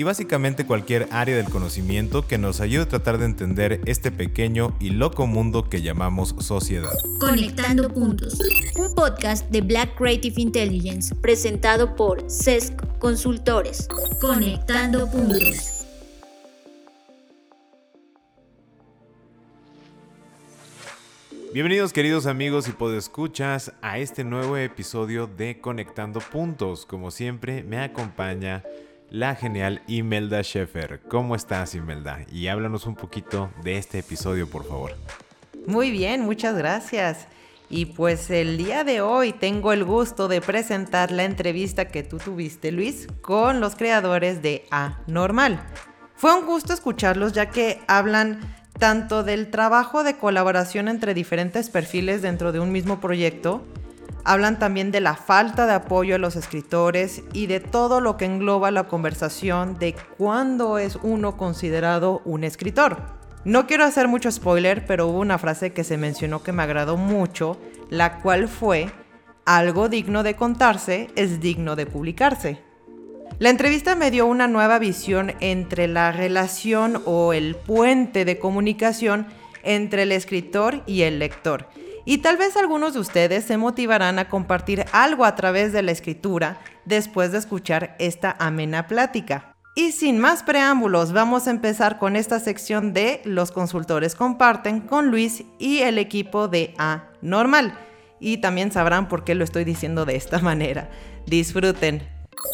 y básicamente cualquier área del conocimiento que nos ayude a tratar de entender este pequeño y loco mundo que llamamos sociedad. Conectando Puntos, un podcast de Black Creative Intelligence presentado por CESC Consultores. Conectando Puntos. Bienvenidos queridos amigos y podescuchas a este nuevo episodio de Conectando Puntos. Como siempre me acompaña la genial Imelda Schaeffer. ¿Cómo estás Imelda? Y háblanos un poquito de este episodio por favor. Muy bien, muchas gracias. Y pues el día de hoy tengo el gusto de presentar la entrevista que tú tuviste, Luis, con los creadores de A Normal. Fue un gusto escucharlos ya que hablan tanto del trabajo de colaboración entre diferentes perfiles dentro de un mismo proyecto, hablan también de la falta de apoyo a los escritores y de todo lo que engloba la conversación de cuándo es uno considerado un escritor. No quiero hacer mucho spoiler, pero hubo una frase que se mencionó que me agradó mucho, la cual fue, algo digno de contarse es digno de publicarse. La entrevista me dio una nueva visión entre la relación o el puente de comunicación entre el escritor y el lector. Y tal vez algunos de ustedes se motivarán a compartir algo a través de la escritura después de escuchar esta amena plática. Y sin más preámbulos, vamos a empezar con esta sección de Los consultores comparten con Luis y el equipo de A Normal. Y también sabrán por qué lo estoy diciendo de esta manera. Disfruten.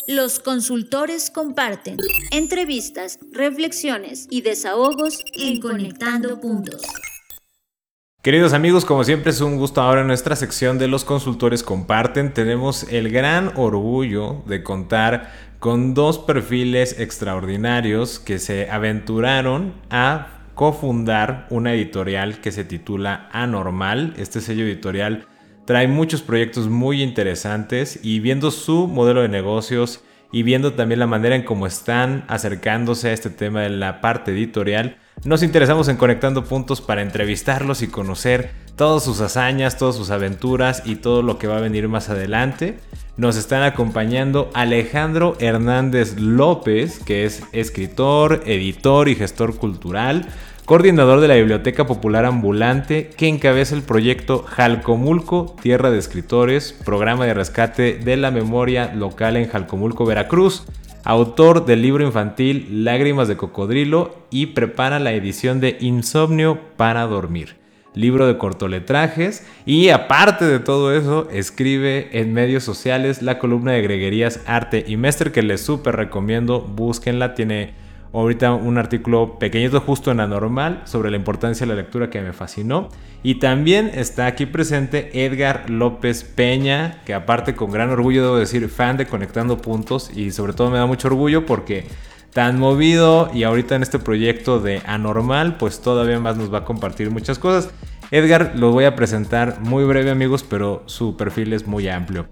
Los consultores comparten entrevistas, reflexiones y desahogos en Conectando Puntos. Queridos amigos, como siempre es un gusto ahora en nuestra sección de los consultores comparten. Tenemos el gran orgullo de contar con dos perfiles extraordinarios que se aventuraron a cofundar una editorial que se titula Anormal. Este sello editorial trae muchos proyectos muy interesantes y viendo su modelo de negocios y viendo también la manera en cómo están acercándose a este tema de la parte editorial, nos interesamos en Conectando Puntos para entrevistarlos y conocer todas sus hazañas, todas sus aventuras y todo lo que va a venir más adelante. Nos están acompañando Alejandro Hernández López, que es escritor, editor y gestor cultural coordinador de la Biblioteca Popular Ambulante, que encabeza el proyecto Jalcomulco, Tierra de Escritores, programa de rescate de la memoria local en Jalcomulco, Veracruz, autor del libro infantil Lágrimas de Cocodrilo y prepara la edición de Insomnio para Dormir, libro de cortoletrajes y aparte de todo eso, escribe en medios sociales la columna de Greguerías Arte y Mester que les súper recomiendo, búsquenla, tiene ahorita un artículo pequeñito justo en la normal sobre la importancia de la lectura que me fascinó. Y también está aquí presente Edgar López Peña, que aparte con gran orgullo debo decir fan de Conectando Puntos y sobre todo me da mucho orgullo porque tan movido y ahorita en este proyecto de Anormal, pues todavía más nos va a compartir muchas cosas. Edgar lo voy a presentar muy breve amigos, pero su perfil es muy amplio.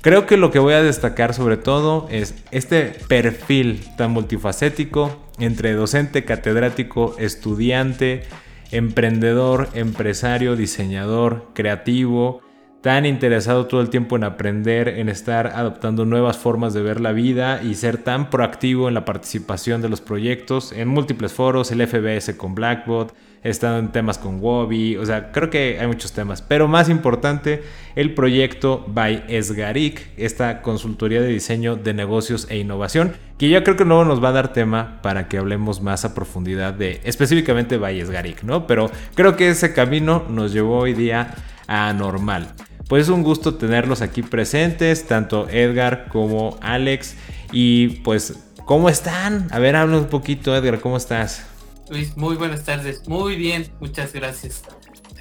Creo que lo que voy a destacar sobre todo es este perfil tan multifacético entre docente, catedrático, estudiante, emprendedor, empresario, diseñador, creativo, tan interesado todo el tiempo en aprender, en estar adoptando nuevas formas de ver la vida y ser tan proactivo en la participación de los proyectos en múltiples foros, el FBS con Blackbot, estado en temas con Wobby, o sea, creo que hay muchos temas, pero más importante, el proyecto by Esgarik, esta consultoría de diseño de negocios e innovación, que yo creo que luego nos va a dar tema para que hablemos más a profundidad de específicamente by Esgarik, ¿no? Pero creo que ese camino nos llevó hoy día a normal. Pues es un gusto tenerlos aquí presentes, tanto Edgar como Alex, y pues, ¿cómo están? A ver, habla un poquito, Edgar, ¿cómo estás? Luis, muy buenas tardes. Muy bien, muchas gracias.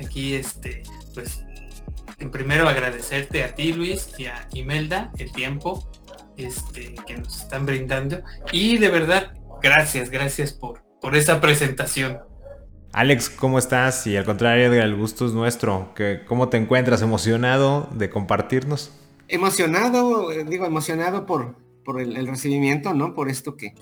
Aquí, este, pues, en primero agradecerte a ti, Luis, y a Imelda el tiempo este, que nos están brindando. Y de verdad, gracias, gracias por, por esa presentación. Alex, ¿cómo estás? Y al contrario, el gusto es nuestro. ¿Cómo te encuentras? ¿Emocionado de compartirnos? Emocionado, digo, emocionado por, por el, recibimiento, ¿no? Por esto que,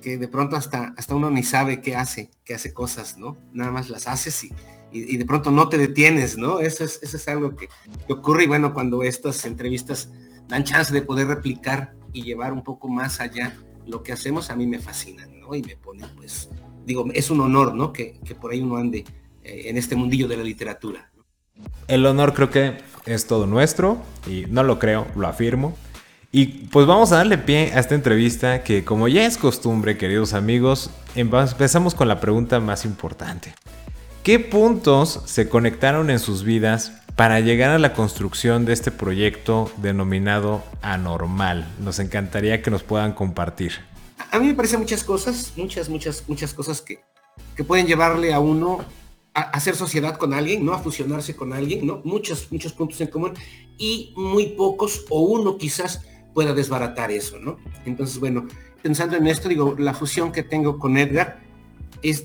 que de pronto hasta, hasta uno ni sabe qué hace, qué hace cosas, ¿no? Nada más las haces y, y, de pronto no te detienes, ¿no? Eso es, eso es algo que, ocurre y bueno, cuando estas entrevistas dan chance de poder replicar y llevar un poco más allá lo que hacemos, a mí me fascina, ¿no? Y me pone, pues, digo, es un honor, ¿no? Que, que por ahí uno ande eh, en este mundillo de la literatura. El honor creo que es todo nuestro y no lo creo, lo afirmo. Y pues vamos a darle pie a esta entrevista que como ya es costumbre, queridos amigos, empezamos con la pregunta más importante. ¿Qué puntos se conectaron en sus vidas para llegar a la construcción de este proyecto denominado Anormal? Nos encantaría que nos puedan compartir. A mí me parecen muchas cosas, muchas, muchas, muchas cosas que, que pueden llevarle a uno a hacer sociedad con alguien, ¿no? A fusionarse con alguien, ¿no? Muchos, muchos puntos en común y muy pocos o uno quizás pueda desbaratar eso, ¿no? Entonces, bueno, pensando en esto, digo, la fusión que tengo con Edgar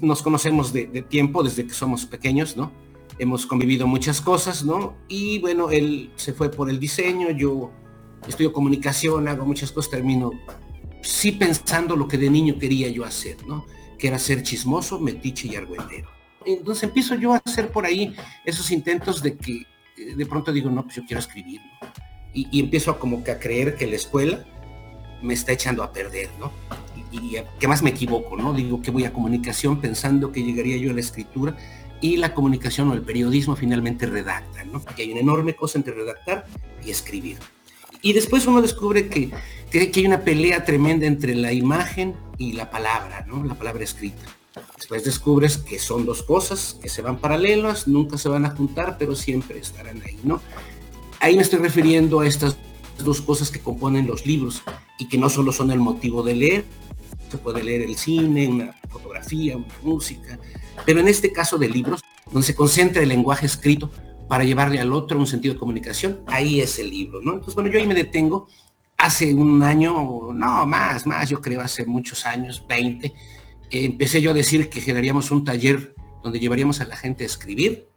nos conocemos de, tiempo, desde que somos pequeños, ¿no? Hemos convivido muchas cosas, ¿no? Y bueno, él se fue por el diseño, yo estudio comunicación, hago muchas cosas, termino sí pensando lo que de niño quería yo hacer, ¿no? Que era ser chismoso, metiche y argüendero. Entonces empiezo yo a hacer por ahí esos intentos de que eh, de pronto digo, no, pues yo quiero escribir, y, y, empiezo a como que a creer que la escuela me está echando a perder, ¿no? y, que más me equivoco, ¿no? Digo que voy a comunicación pensando que llegaría yo a la escritura y la comunicación o el periodismo finalmente redacta, ¿no? Que hay una enorme cosa entre redactar y escribir. Y después uno descubre que, que, hay una pelea tremenda entre la imagen y la palabra, ¿no? La palabra escrita. Después descubres que son dos cosas que se van paralelas, nunca se van a juntar, pero siempre estarán ahí, ¿no? Ahí me estoy refiriendo a estas dos cosas que componen los libros y que no solo son el motivo de leer, se puede leer el cine, una fotografía, una música, pero en este caso de libros, donde se concentra el lenguaje escrito para llevarle al otro un sentido de comunicación, ahí es el libro, ¿no? Entonces, bueno, yo ahí me detengo, hace un año, no, más, más, yo creo hace muchos años, 20, empecé yo a decir que generaríamos un taller donde llevaríamos a la gente a escribir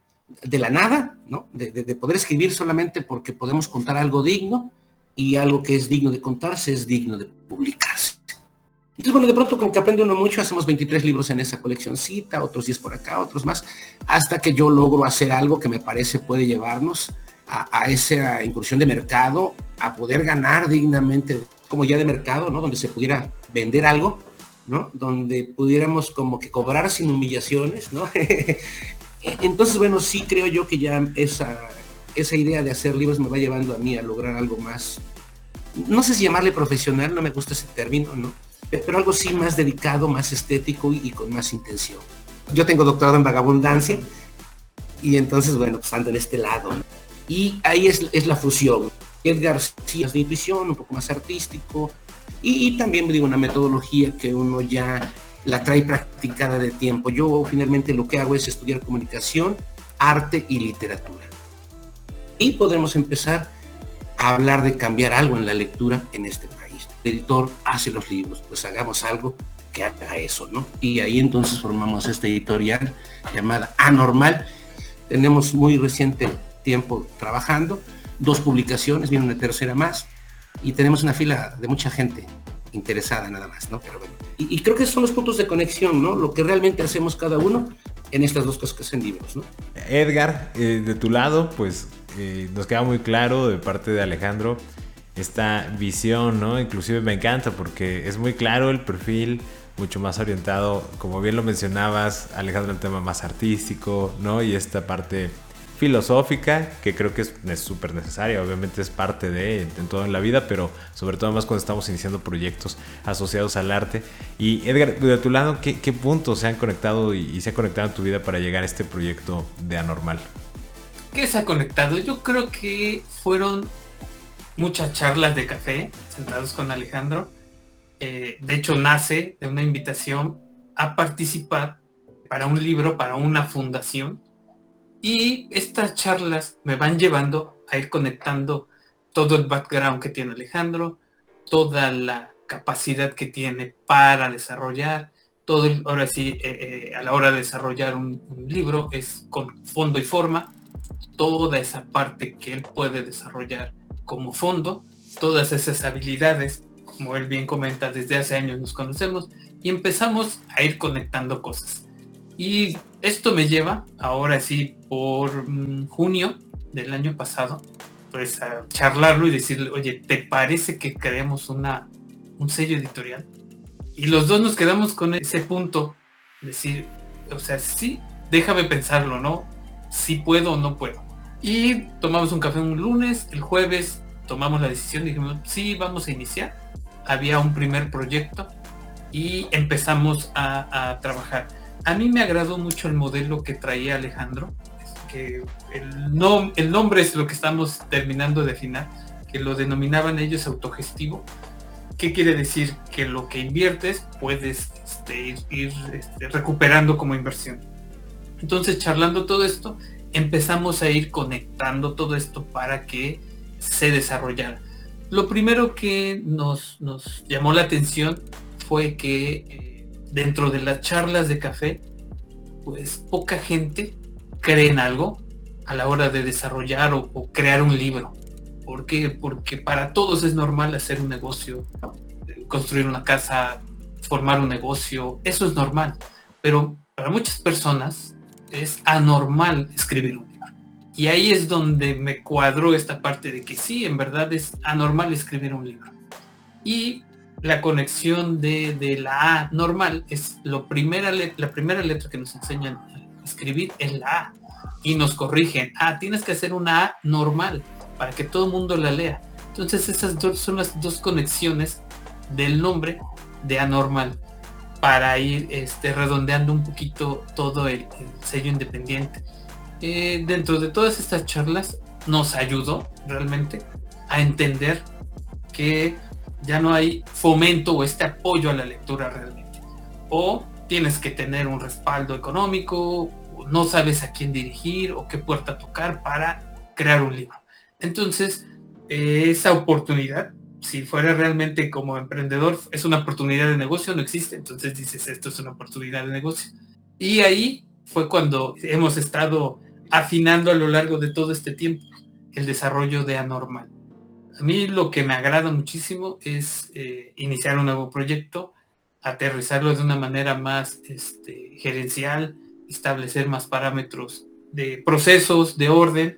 de la nada, ¿no? De, de poder escribir solamente porque podemos contar algo digno y algo que es digno de contarse es digno de publicarse. Entonces, bueno, de pronto como que aprende uno mucho, hacemos 23 libros en esa coleccioncita, otros 10 por acá, otros más, hasta que yo logro hacer algo que me parece puede llevarnos a, esa incursión de mercado, a poder ganar dignamente, como ya de mercado, ¿no? Donde se pudiera vender algo, ¿no? Donde pudiéramos como que cobrar sin humillaciones, ¿no? Entonces, bueno, sí creo yo que ya esa, esa idea de hacer libros me va llevando a mí a lograr algo más, no sé si llamarle profesional, no me gusta ese término, ¿no? Pero algo sí más dedicado, más estético y, con más intención. Yo tengo doctorado en vagabundancia y entonces, bueno, pues ando en este lado. Y ahí es, la fusión. Edgar sí es de intuición, un poco más artístico y, y también digo una metodología que uno ya la trae practicada de tiempo. Yo finalmente lo que hago es estudiar comunicación, arte y literatura. Y podremos empezar a hablar de cambiar algo en la lectura en este país editor hace los libros, pues hagamos algo que haga eso, ¿no? Y ahí entonces formamos esta editorial llamada Anormal. Tenemos muy reciente tiempo trabajando, dos publicaciones, viene una tercera más, y tenemos una fila de mucha gente interesada nada más, ¿no? Pero bueno, y, creo que son los puntos de conexión, ¿no? Lo que realmente hacemos cada uno en estas dos cosas que son libros, ¿no? Edgar, eh, de tu lado, pues eh, nos queda muy claro de parte de Alejandro esta visión, ¿no? Inclusive me encanta porque es muy claro el perfil, mucho más orientado, como bien lo mencionabas, Alejandro, el tema más artístico, ¿no? Y esta parte filosófica, que creo que es súper necesaria, obviamente es parte de en todo en la vida, pero sobre todo más cuando estamos iniciando proyectos asociados al arte. Y Edgar, de tu lado, ¿qué, puntos se han conectado y, y, se ha conectado en tu vida para llegar a este proyecto de Anormal? ¿Qué se ha conectado? Yo creo que fueron muchas charlas de café sentados con Alejandro. Eh, de hecho, nace de una invitación a participar para un libro, para una fundación. Y estas charlas me van llevando a ir conectando todo el background que tiene Alejandro, toda la capacidad que tiene para desarrollar, todo ahora sí, eh, eh, a la hora de desarrollar un, libro es con fondo y forma, toda esa parte que él puede desarrollar como fondo todas esas habilidades, como él bien comenta, desde hace años nos conocemos, y empezamos a ir conectando cosas. Y esto me lleva, ahora sí, por mm, junio del año pasado, pues a charlarlo y decirle, oye, ¿te parece que creemos una, un sello editorial? Y los dos nos quedamos con ese punto, decir, o sea, sí, déjame pensarlo, ¿no? Si puedo o no puedo. Y tomamos un café un lunes, el jueves tomamos la decisión, dijimos, sí, vamos a iniciar. Había un primer proyecto y empezamos a, trabajar. A mí me agradó mucho el modelo que traía Alejandro, que el, el nombre es lo que estamos terminando de afinar, que lo denominaban ellos autogestivo. ¿Qué quiere decir? Que lo que inviertes puedes este, ir, este, recuperando como inversión. Entonces, charlando todo esto, empezamos a ir conectando todo esto para que se desarrollara. Lo primero que nos, nos llamó la atención fue que eh, dentro de las charlas de café, pues poca gente cree en algo a la hora de desarrollar o, crear un libro. ¿Por qué? Porque para todos es normal hacer un negocio, construir una casa, formar un negocio, eso es normal. Pero para muchas personas es anormal escribir un libro. Y ahí es donde me cuadró esta parte de que sí, en verdad es anormal escribir un libro. Y la conexión de, la A normal es lo primera la primera letra que nos enseñan a escribir es la A y nos corrigen, ah, tienes que hacer una A normal para que todo el mundo la lea. Entonces esas dos son las dos conexiones del nombre de anormal para ir este, redondeando un poquito todo el, sello independiente. Eh, dentro de todas estas charlas nos ayudó realmente a entender que ya no hay fomento o este apoyo a la lectura realmente. O tienes que tener un respaldo económico, no sabes a quién dirigir o qué puerta tocar para crear un libro. Entonces, eh, esa oportunidad, si fuera realmente como emprendedor, es una oportunidad de negocio, no existe. Entonces dices, esto es una oportunidad de negocio. Y ahí fue cuando hemos estado afinando a lo largo de todo este tiempo el desarrollo de Anormal. A mí lo que me agrada muchísimo es eh, iniciar un nuevo proyecto, aterrizarlo de una manera más este, gerencial, establecer más parámetros de procesos, de orden.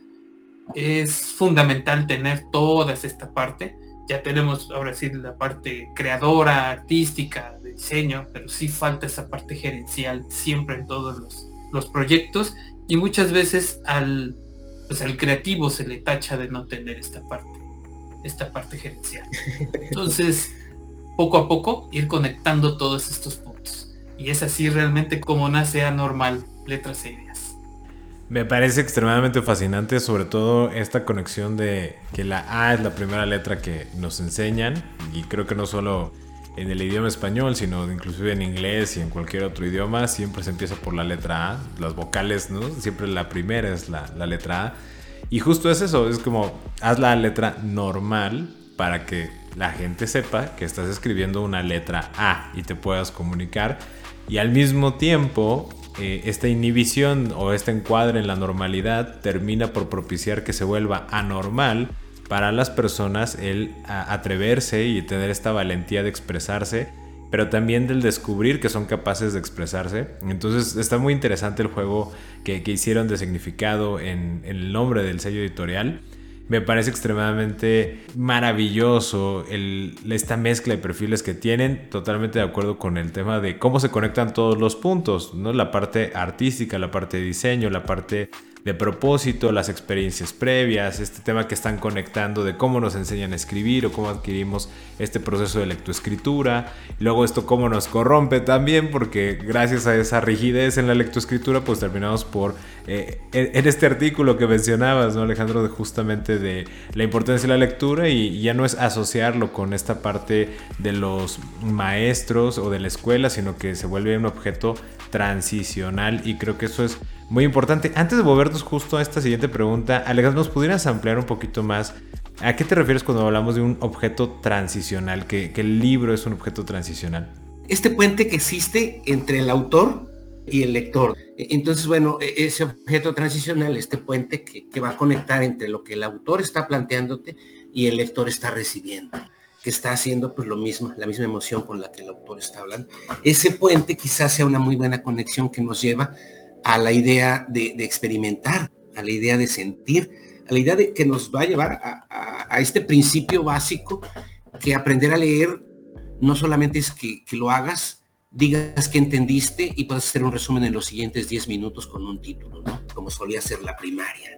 Es fundamental tener toda esta parte. Ya tenemos ahora sí la parte creadora, artística, de diseño, pero sí falta esa parte gerencial siempre en todos los, los proyectos y muchas veces al, pues al creativo se le tacha de no tener esta parte esta parte gerencial. Entonces, poco a poco, ir conectando todos estos puntos. Y es así realmente como nace Anormal Letras e Ideas. Me parece extremadamente fascinante, sobre todo esta conexión de que la A es la primera letra que nos enseñan, y creo que no solo en el idioma español, sino inclusive en inglés y en cualquier otro idioma, siempre se empieza por la letra A, las vocales, ¿no? Siempre la primera es la, la letra A. Y justo es eso, es como haz la letra normal para que la gente sepa que estás escribiendo una letra A y te puedas comunicar. Y al mismo tiempo, eh, esta inhibición o este encuadre en la normalidad termina por propiciar que se vuelva anormal para las personas el atreverse y tener esta valentía de expresarse pero también del descubrir que son capaces de expresarse. Entonces está muy interesante el juego que, hicieron de significado en, el nombre del sello editorial. Me parece extremadamente maravilloso esta mezcla de perfiles que tienen, totalmente de acuerdo con el tema de cómo se conectan todos los puntos, ¿no? la parte artística, la parte de diseño, la parte de propósito, las experiencias previas, este tema que están conectando de cómo nos enseñan a escribir o cómo adquirimos este proceso de lectoescritura. luego esto cómo nos corrompe también, porque gracias a esa rigidez en la lectoescritura, pues terminamos por, eh, en este artículo que mencionabas, ¿no, Alejandro? De justamente de la importancia de la lectura y ya no es asociarlo con esta parte de los maestros o de la escuela, sino que se vuelve un objeto transicional y creo que eso es muy importante. Antes de volvernos justo a esta siguiente pregunta, Alejandro, ¿nos pudieras ampliar un poquito más? ¿A qué te refieres cuando hablamos de un objeto transicional? Que, el libro es un objeto transicional. Este puente que existe entre el autor y el lector. Entonces, bueno, e, ese objeto transicional, este puente que, que, va a conectar entre lo que el autor está planteándote y el lector está recibiendo. Que está haciendo pues lo mismo, la misma emoción con la que el autor está hablando. Ese puente quizás sea una muy buena conexión que nos lleva a la idea de, experimentar, a la idea de sentir, a la idea de que nos va a llevar a, este principio básico que aprender a leer no solamente es que, lo hagas, digas que entendiste y puedas hacer un resumen en los siguientes 10 minutos con un título. Como solía ser la primaria,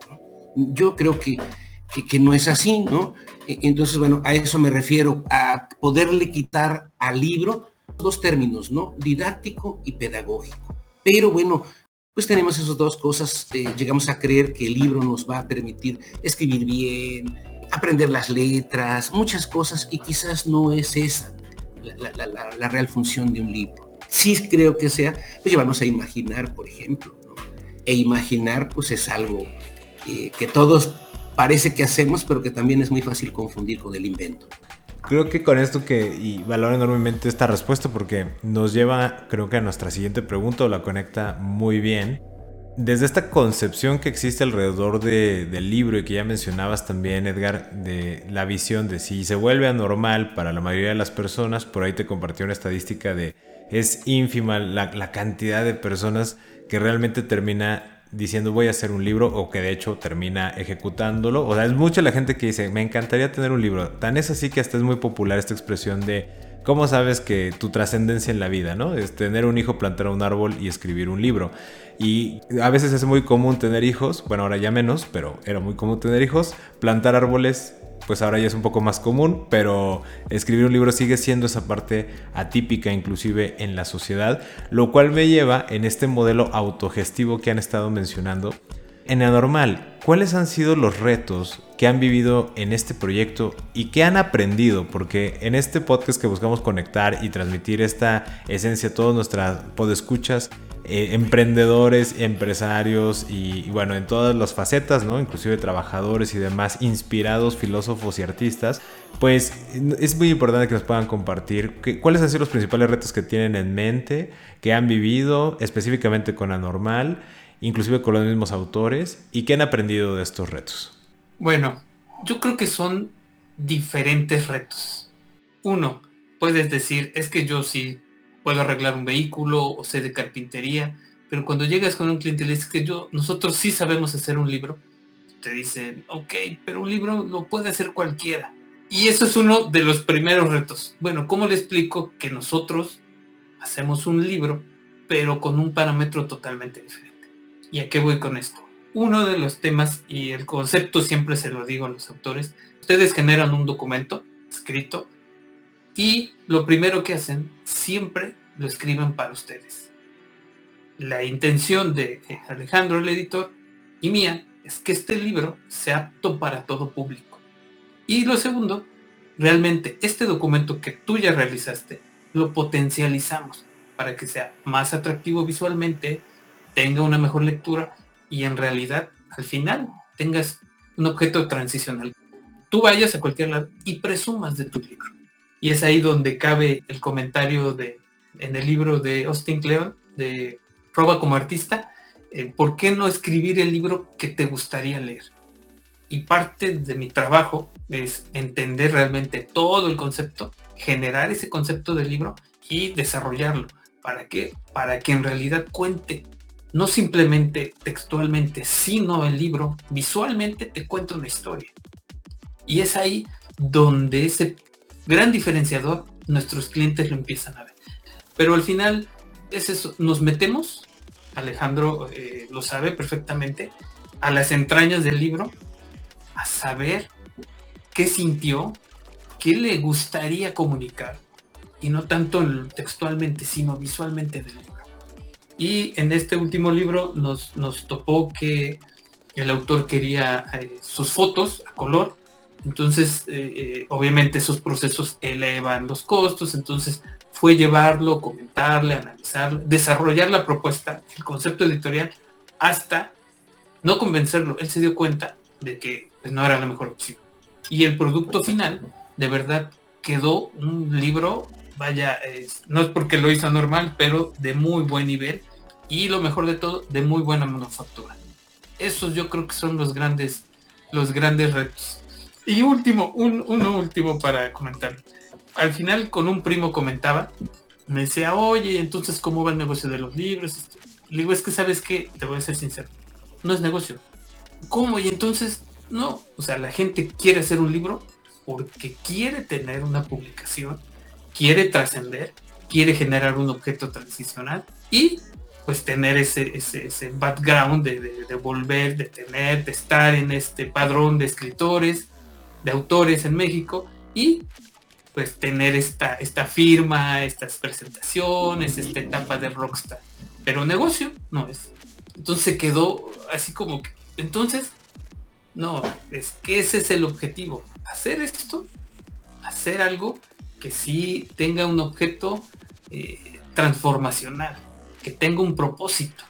Yo creo que que, no es así, ¿no? E, entonces, bueno, a eso me refiero, a poderle quitar al libro dos términos, ¿no? Didáctico y pedagógico. Pero bueno, pues tenemos esas dos cosas, eh, llegamos a creer que el libro nos va a permitir escribir bien, aprender las letras, muchas cosas, y quizás no es esa la, real función de un libro. Sí creo que sea, pues llevarnos a imaginar, por ejemplo, ¿no? E imaginar, pues es algo eh, que todos parece que hacemos, pero que también es muy fácil confundir con el invento. Creo que con esto que, y valoro enormemente esta respuesta porque nos lleva, creo que a nuestra siguiente pregunta o la conecta muy bien. Desde esta concepción que existe alrededor del libro y que ya mencionabas también, Edgar, de la visión de si se vuelve anormal para la mayoría de las personas, por ahí te compartió una estadística de es ínfima la, la cantidad de personas que realmente termina diciendo voy a hacer un libro o que de hecho termina ejecutándolo. O sea, es mucha la gente que dice, me encantaría tener un libro. Tan es así que hasta es muy popular esta expresión de, ¿cómo sabes que tu trascendencia en la vida, ¿no? Es tener un hijo, plantar un árbol y escribir un libro. Y a veces es muy común tener hijos, bueno, ahora ya menos, pero era muy común tener hijos, plantar árboles, pues ahora ya es un poco más común, pero escribir un libro sigue siendo esa parte atípica inclusive en la sociedad, lo cual me lleva en este modelo autogestivo que han estado mencionando. En Anormal, ¿cuáles han sido los retos que han vivido en este proyecto y qué han aprendido? Porque en este podcast que buscamos conectar y transmitir esta esencia a todas nuestras podescuchas, eh, emprendedores, empresarios y, bueno, en todas las facetas, ¿no? Inclusive trabajadores y demás, inspirados, filósofos y artistas, pues es muy importante que nos puedan compartir cuáles han sido los principales retos que tienen en mente, que han vivido específicamente con Anormal, inclusive con los mismos autores, y qué han aprendido de estos retos. Bueno, yo creo que son diferentes retos. Uno, puedes decir, es que yo sí puedo arreglar un vehículo o sé de carpintería, pero cuando llegas con un cliente y le dices que yo, nosotros sí sabemos hacer un libro, te dicen, ok, pero un libro lo puede hacer cualquiera. Y eso es uno de los primeros retos. Bueno, ¿cómo le explico que nosotros hacemos un libro, pero con un parámetro totalmente diferente? ¿Y a qué voy con esto? Uno de los temas, y el concepto siempre se lo digo a los autores, ustedes generan un documento escrito y lo primero que hacen, siempre lo escriben para ustedes. La intención de Alejandro, el editor, y mía, es que este libro sea apto para todo público. Y lo segundo, realmente este documento que tú ya realizaste, lo potencializamos para que sea más atractivo visualmente, tenga una mejor lectura y en realidad al final tengas un objeto transicional. Tú vayas a cualquier lado y presumas de tu libro. Y es ahí donde cabe el comentario de, en el libro de Austin Kleon, de Proba como artista, ¿por qué no escribir el libro que te gustaría leer? Y parte de mi trabajo es entender realmente todo el concepto, generar ese concepto del libro y desarrollarlo. ¿Para qué? Para que en realidad cuente, no simplemente textualmente, sino el libro visualmente te cuenta una historia. Y es ahí donde ese gran diferenciador, nuestros clientes lo empiezan a ver. Pero al final es eso, nos metemos, Alejandro eh, lo sabe perfectamente, a las entrañas del libro, a saber qué sintió, qué le gustaría comunicar, y no tanto textualmente, sino visualmente del libro. Y en este último libro nos, nos topó que el autor quería eh, sus fotos a color entonces, eh, eh, obviamente esos procesos elevan los costos, entonces fue llevarlo, comentarle, analizarlo, desarrollar la propuesta, el concepto editorial, hasta no convencerlo. Él se dio cuenta de que pues, no era la mejor opción. Y el producto final, de verdad, quedó un libro, vaya, no es porque lo hizo normal, pero de muy buen nivel y lo mejor de todo, de muy buena manufactura. Esos yo creo que son los grandes, los grandes retos. Y último, un, uno último para comentar. al final con un primo comentaba, me decía, oye, entonces, ¿cómo va el negocio de los libros? Le digo, es que sabes que, te voy a ser sincero, no es negocio. ¿Cómo? Y entonces, no, o sea, la gente quiere hacer un libro porque quiere tener una publicación, quiere trascender, quiere generar un objeto transicional y pues tener ese, ese, background de, de, volver, de tener, de estar en este padrón de escritores, de autores en México y pues tener esta, esta firma, estas presentaciones, esta etapa de rockstar. Pero negocio no es. Entonces quedó así como que, entonces, no, es que ese es el objetivo. Hacer esto, hacer algo que sí tenga un objeto eh, transformacional que tenga un propósito.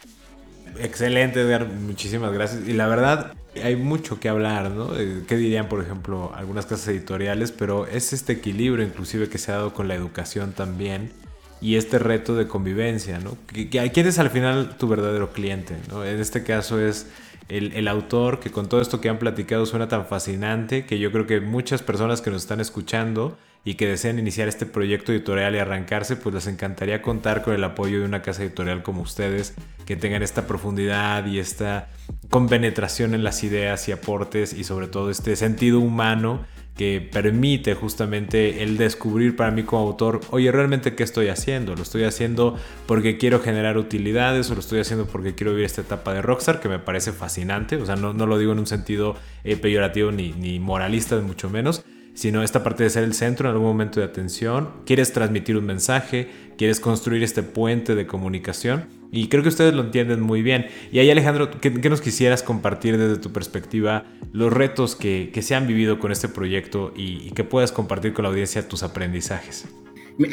Excelente, Edgar, muchísimas gracias. Y la verdad, hay mucho que hablar, ¿no? Eh, ¿Qué dirían, por ejemplo, algunas casas editoriales? Pero es este equilibrio inclusive que se ha dado con la educación también y este reto de convivencia, ¿no? ¿Quién es al final tu verdadero cliente? En este caso es el, autor que con todo esto que han platicado suena tan fascinante que yo creo que muchas personas que nos están escuchando y que desean iniciar este proyecto editorial y arrancarse, pues les encantaría contar con el apoyo de una casa editorial como ustedes, que tengan esta profundidad y esta compenetración en las ideas y aportes y sobre todo este sentido humano que permite justamente el descubrir para mí como autor, oye, realmente qué estoy haciendo? ¿Lo estoy haciendo porque quiero generar utilidades o lo estoy haciendo porque quiero vivir esta etapa de Rockstar que me parece fascinante? O sea, no, no lo digo en un sentido eh, peyorativo ni, ni moralista, mucho menos, sino esta parte de ser el centro en algún momento de atención. Quieres transmitir un mensaje, quieres construir este puente de comunicación y creo que ustedes lo entienden muy bien. Y ahí Alejandro, ¿qué, nos quisieras compartir desde tu perspectiva los retos que, se han vivido con este proyecto y, que puedas compartir con la audiencia tus aprendizajes?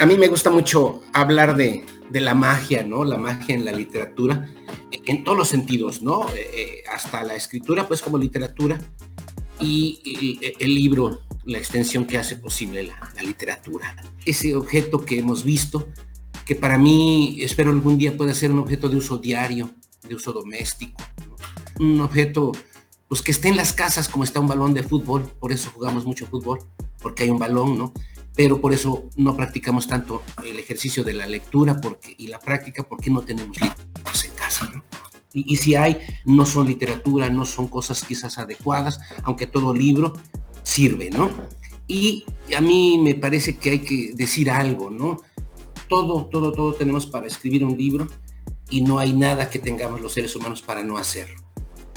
A mí me gusta mucho hablar de, la magia, ¿no? La magia en la literatura, en todos los sentidos, ¿no? Eh, eh, hasta la escritura, pues como literatura, y el libro la extensión que hace posible la, literatura. Ese objeto que hemos visto, que para mí espero algún día pueda ser un objeto de uso diario, de uso doméstico, un objeto pues que esté en las casas como está un balón de fútbol, por eso jugamos mucho fútbol, porque hay un balón, ¿no? Pero por eso no practicamos tanto el ejercicio de la lectura porque, y la práctica porque no tenemos libros en casa, ¿no? Y, si hay, no son literatura, no son cosas quizás adecuadas, aunque todo libro sirve, ¿no? Y a mí me parece que hay que decir algo, ¿no? Todo, todo, todo tenemos para escribir un libro y no hay nada que tengamos los seres humanos para no hacerlo.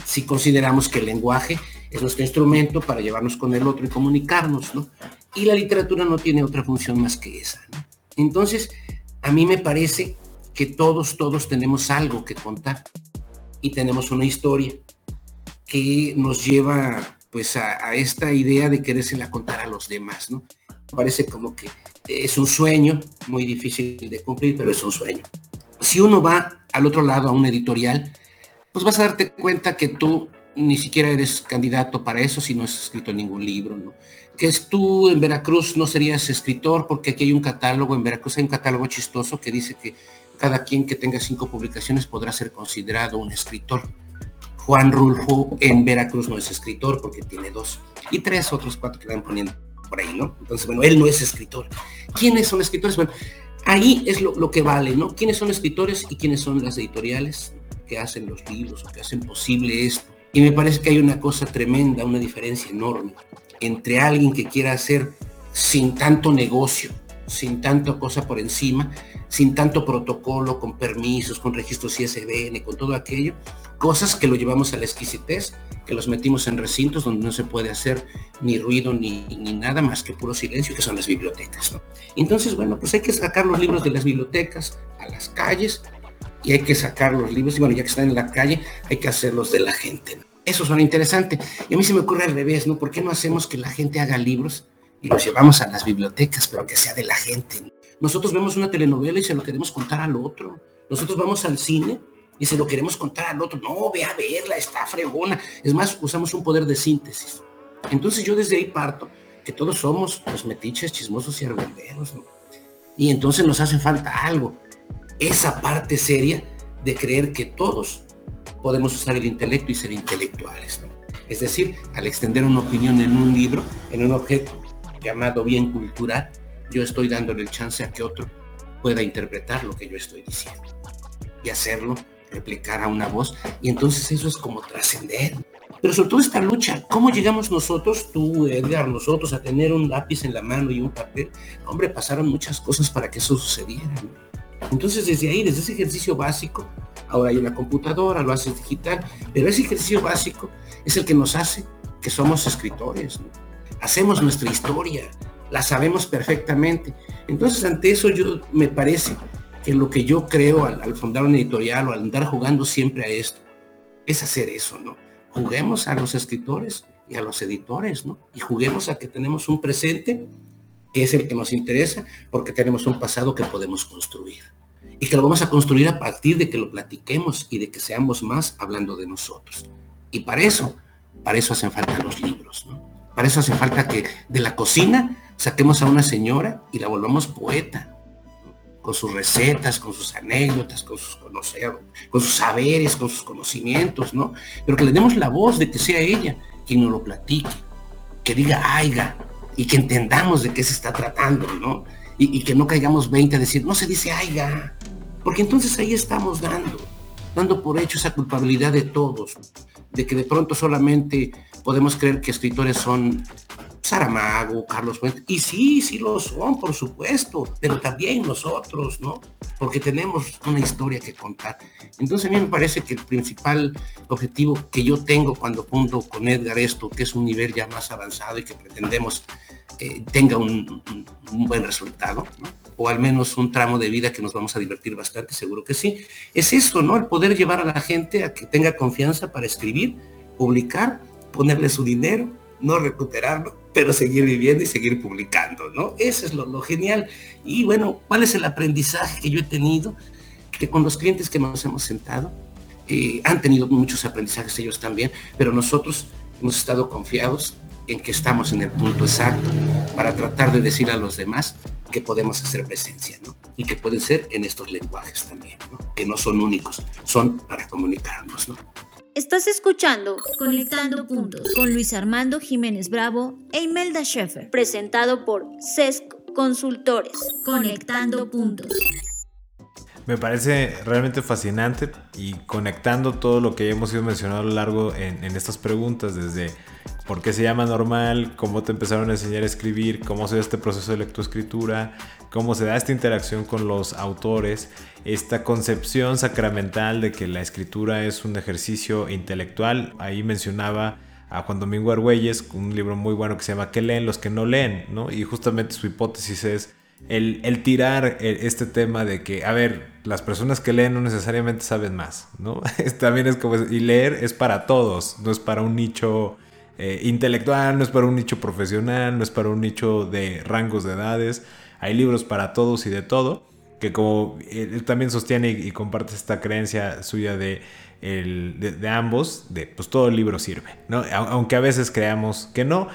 Si consideramos que el lenguaje es nuestro instrumento para llevarnos con el otro y comunicarnos, ¿no? Y la literatura no tiene otra función más que esa, ¿no? Entonces, a mí me parece que todos, todos tenemos algo que contar y tenemos una historia que nos lleva pues a, esta idea de querérsela contar a los demás, ¿no? Parece como que es un sueño muy difícil de cumplir, pero es un sueño. Si uno va al otro lado a un editorial, pues vas a darte cuenta que tú ni siquiera eres candidato para eso si no has escrito ningún libro, ¿no? Que es tú en Veracruz no serías escritor porque aquí hay un catálogo, en Veracruz hay un catálogo chistoso que dice que cada quien que tenga cinco publicaciones podrá ser considerado un escritor Juan Rulfo en Veracruz no es escritor porque tiene dos. Y tres otros cuatro que van poniendo por ahí, ¿no? Entonces, bueno, él no es escritor. ¿Quiénes son escritores? Bueno, ahí es lo, que vale, ¿no? ¿Quiénes son escritores y quiénes son las editoriales que hacen los libros o que hacen posible esto? Y me parece que hay una cosa tremenda, una diferencia enorme entre alguien que quiera hacer sin tanto negocio, sin tanta cosa por encima, sin tanto protocolo, con permisos, con registros ISBN, con todo aquello, cosas que lo llevamos a la exquisitez, que los metimos en recintos donde no se puede hacer ni ruido ni, ni nada más que puro silencio, que son las bibliotecas. Entonces, bueno, pues hay que sacar los libros de las bibliotecas a las calles y hay que sacar los libros, y bueno, ya que están en la calle, hay que hacerlos de la gente. Eso suena interesante. Y a mí se me ocurre al revés, ¿no? ¿Por qué no hacemos que la gente haga libros y los llevamos a las bibliotecas, pero que sea de la gente? Nosotros vemos una telenovela y se lo queremos contar al otro. Nosotros vamos al cine y se lo queremos contar al otro. No, ve a verla, está fregona. Es más, usamos un poder de síntesis. Entonces yo desde ahí parto que todos somos pues metiches, chismosos y argüenderos, Y entonces nos hace falta algo. Esa parte seria de creer que todos podemos usar el intelecto y ser intelectuales. Es decir, al extender una opinión en un libro, en un objeto llamado bien cultural, yo estoy dándole el chance a que otro pueda interpretar lo que yo estoy diciendo y hacerlo, replicar a una voz. Y entonces eso es como trascender. Pero sobre todo esta lucha, ¿cómo llegamos nosotros, tú, Edgar, nosotros, a tener un lápiz en la mano y un papel? Hombre, pasaron muchas cosas para que eso sucediera. Entonces desde ahí, desde ese ejercicio básico, ahora hay una computadora, lo haces digital, pero ese ejercicio básico es el que nos hace que somos escritores. Hacemos nuestra historia, la sabemos perfectamente. Entonces ante eso yo me parece que lo que yo creo al, fundar un editorial o al andar jugando siempre a esto, es hacer eso, ¿no? juguemos a los escritores y a los editores, ¿no? Y juguemos a que tenemos un presente que es el que nos interesa porque tenemos un pasado que podemos construir. Y que lo vamos a construir a partir de que lo platiquemos y de que seamos más hablando de nosotros. Y para eso, para eso hacen falta los libros, ¿no? Para eso hace falta que de la cocina saquemos a una señora y la volvamos poeta, con sus recetas, con sus anécdotas, con sus con sus saberes, con sus conocimientos, ¿no? Pero que le demos la voz de que sea ella quien nos lo platique, que diga aiga y que entendamos de qué se está tratando, ¿no? Y, que no caigamos 20 a decir, no se dice aiga, porque entonces ahí estamos dando, dando por hecho esa culpabilidad de todos, de que de pronto solamente podemos creer que escritores son Saramago, Carlos Fuentes, y sí, sí lo son, por supuesto, pero también nosotros, ¿no? Porque tenemos una historia que contar. Entonces a mí me parece que el principal objetivo que yo tengo cuando junto con Edgar esto, que es un nivel ya más avanzado y que pretendemos eh, tenga un, buen resultado, o al menos un tramo de vida que nos vamos a divertir bastante, seguro que sí, es eso, ¿no? El poder llevar a la gente a que tenga confianza para escribir, publicar, ponerle su dinero, no recuperarlo, pero seguir viviendo y seguir publicando, ¿no? Eso es lo, genial. Y bueno, ¿cuál es el aprendizaje que yo he tenido? Que con los clientes que nos hemos sentado, eh, han tenido muchos aprendizajes ellos también, pero nosotros hemos estado confiados en que estamos en el punto exacto para tratar de decir a los demás que podemos hacer presencia, ¿no? Y que pueden ser en estos lenguajes también, ¿no? Que no son únicos, son para comunicarnos, ¿no? Estás escuchando Conectando Puntos con Luis Armando Jiménez Bravo e Imelda Schaeffer, presentado por CESC Consultores. Conectando Puntos. Me parece realmente fascinante y conectando todo lo que hemos ido mencionando a lo largo en, en estas preguntas, desde por qué se llama normal, cómo te empezaron a enseñar a escribir, cómo se da este proceso de lectoescritura, cómo se da esta interacción con los autores, esta concepción sacramental de que la escritura es un ejercicio intelectual. Ahí mencionaba a Juan Domingo Argüelles, un libro muy bueno que se llama ¿Qué leen los que no leen? ¿no? Y justamente su hipótesis es el, el, tirar este tema de que, a ver, las personas que leen no necesariamente saben más, ¿no? También es como, y leer es para todos, no es para un nicho eh, intelectual, no es para un nicho profesional, no es para un nicho de rangos de edades. Hay libros para todos y de todo, que como él también sostiene y, comparte esta creencia suya de, de, ambos, de pues todo el libro sirve, ¿no? Aunque a veces creamos que no.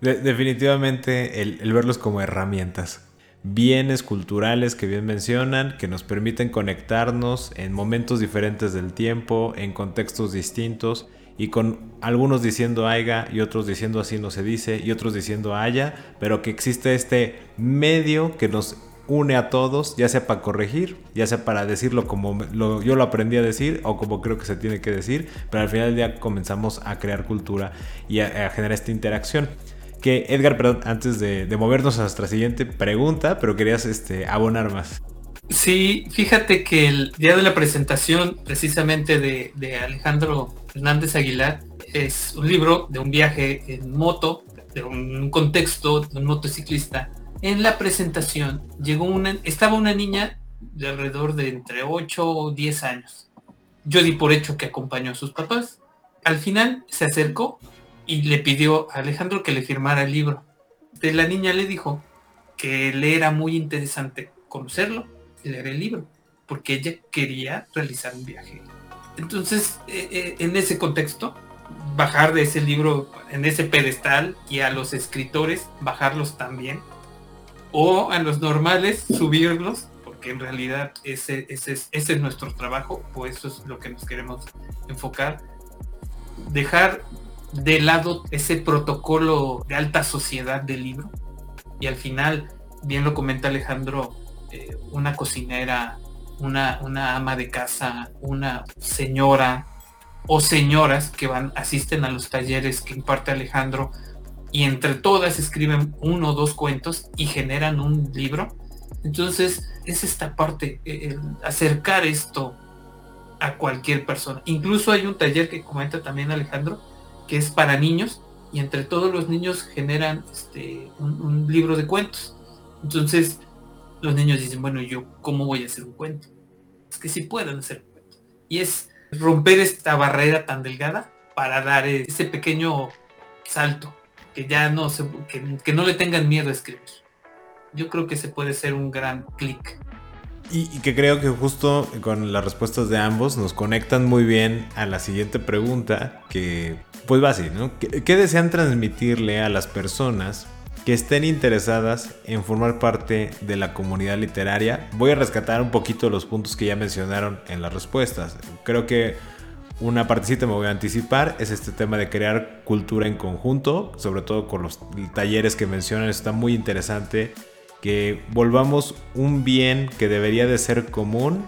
definitivamente el, el verlos como herramientas, bienes culturales que bien mencionan, que nos permiten conectarnos en momentos diferentes del tiempo, en contextos distintos y con algunos diciendo aiga y otros diciendo así no se dice y otros diciendo haya, pero que existe este medio que nos une a todos, ya sea para corregir, ya sea para decirlo como yo lo aprendí a decir o como creo que se tiene que decir, pero al final del día comenzamos a crear cultura y a, generar esta interacción. Que Edgar, perdón, antes de, movernos a nuestra siguiente pregunta, pero querías este, abonar más. Sí, fíjate que el día de la presentación precisamente de, Alejandro Hernández Aguilar es un libro de un viaje en moto, de un contexto de un motociclista. En la presentación llegó una, estaba una niña de alrededor de entre 8 o 10 años. Yo di por hecho que acompañó a sus papás. Al final se acercó y le pidió a Alejandro que le firmara el libro. De la niña le dijo que le era muy interesante conocerlo leer el libro, porque ella quería realizar un viaje. Entonces, eh, eh, en ese contexto, bajar de ese libro en ese pedestal y a los escritores bajarlos también, o a los normales subirlos, porque en realidad ese, ese, es, ese es nuestro trabajo, o eso es lo que nos queremos enfocar. Dejar de lado ese protocolo de alta sociedad del libro y al final bien lo comenta Alejandro, eh, una cocinera, una, una ama de casa, una señora o señoras que van, asisten a los talleres que imparte Alejandro y entre todas escriben uno o dos cuentos y generan un libro. Entonces es esta parte, eh, acercar esto a cualquier persona. Incluso hay un taller que comenta también Alejandro, que es para niños, y entre todos los niños generan este, un, libro de cuentos. Entonces los niños dicen, bueno, ¿yo cómo voy a hacer un cuento? Es que sí pueden hacer un cuento. Y es romper esta barrera tan delgada para dar ese pequeño salto, que ya no se, que, no le tengan miedo a escribir. Yo creo que se puede ser un gran clic. Y, que creo que justo con las respuestas de ambos nos conectan muy bien a la siguiente pregunta, que pues va así, ¿no? ¿Qué, desean transmitirle a las personas que estén interesadas en formar parte de la comunidad literaria? Voy a rescatar un poquito los puntos que ya mencionaron en las respuestas. Creo que una partecita me voy a anticipar es este tema de crear cultura en conjunto, sobre todo con los talleres que mencionan, está muy interesante que volvamos un bien que debería de ser común,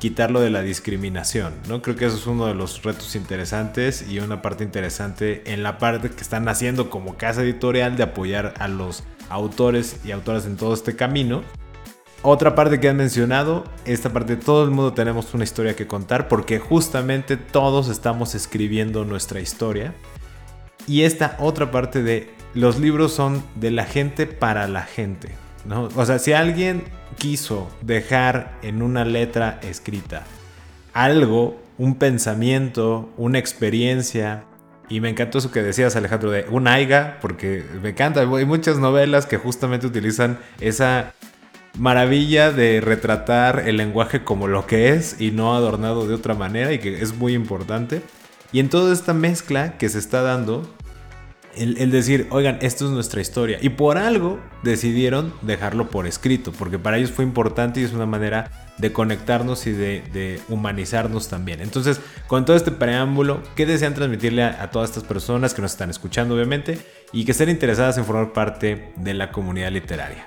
quitarlo de la discriminación, ¿no? Creo que eso es uno de los retos interesantes y una parte interesante en la parte que están haciendo como casa editorial de apoyar a los autores y autoras en todo este camino. Otra parte que han mencionado, esta parte todo el mundo tenemos una historia que contar porque justamente todos estamos escribiendo nuestra historia. Y esta otra parte de los libros son de la gente para la gente. O sea, si alguien quiso dejar en una letra escrita algo, un pensamiento, una experiencia, y me encantó eso que decías, Alejandro, de un aiga, porque me encanta. Hay muchas novelas que justamente utilizan esa maravilla de retratar el lenguaje como lo que es y no adornado de otra manera, y que es muy importante. Y en toda esta mezcla que se está dando, el, decir, oigan, esto es nuestra historia. Y por algo decidieron dejarlo por escrito, porque para ellos fue importante y es una manera de conectarnos y de, humanizarnos también. Entonces, con todo este preámbulo, ¿qué desean transmitirle a, todas estas personas que nos están escuchando, obviamente, y que estén interesadas en formar parte de la comunidad literaria?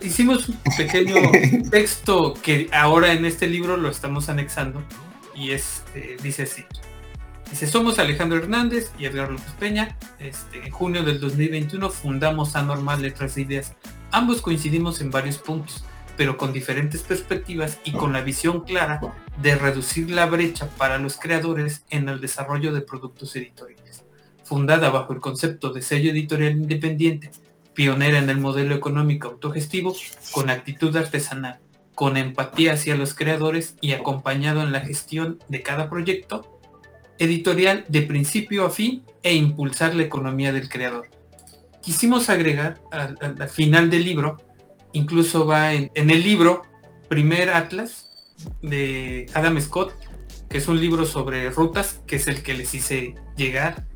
Hicimos un pequeño texto que ahora en este libro lo estamos anexando y es, eh, dice así. Dice, somos Alejandro Hernández y Edgar López Peña. Este, en junio del 2021 fundamos Anormal Letras de Ideas. Ambos coincidimos en varios puntos, pero con diferentes perspectivas y con la visión clara de reducir la brecha para los creadores en el desarrollo de productos editoriales. Fundada bajo el concepto de sello editorial independiente, pionera en el modelo económico autogestivo, con actitud artesanal, con empatía hacia los creadores y acompañado en la gestión de cada proyecto, editorial de principio a fin e impulsar la economía del creador. Quisimos agregar al, final del libro, incluso va en, el libro Primer Atlas de Adam Scott, que es un libro sobre rutas, que es el que les hice llegar.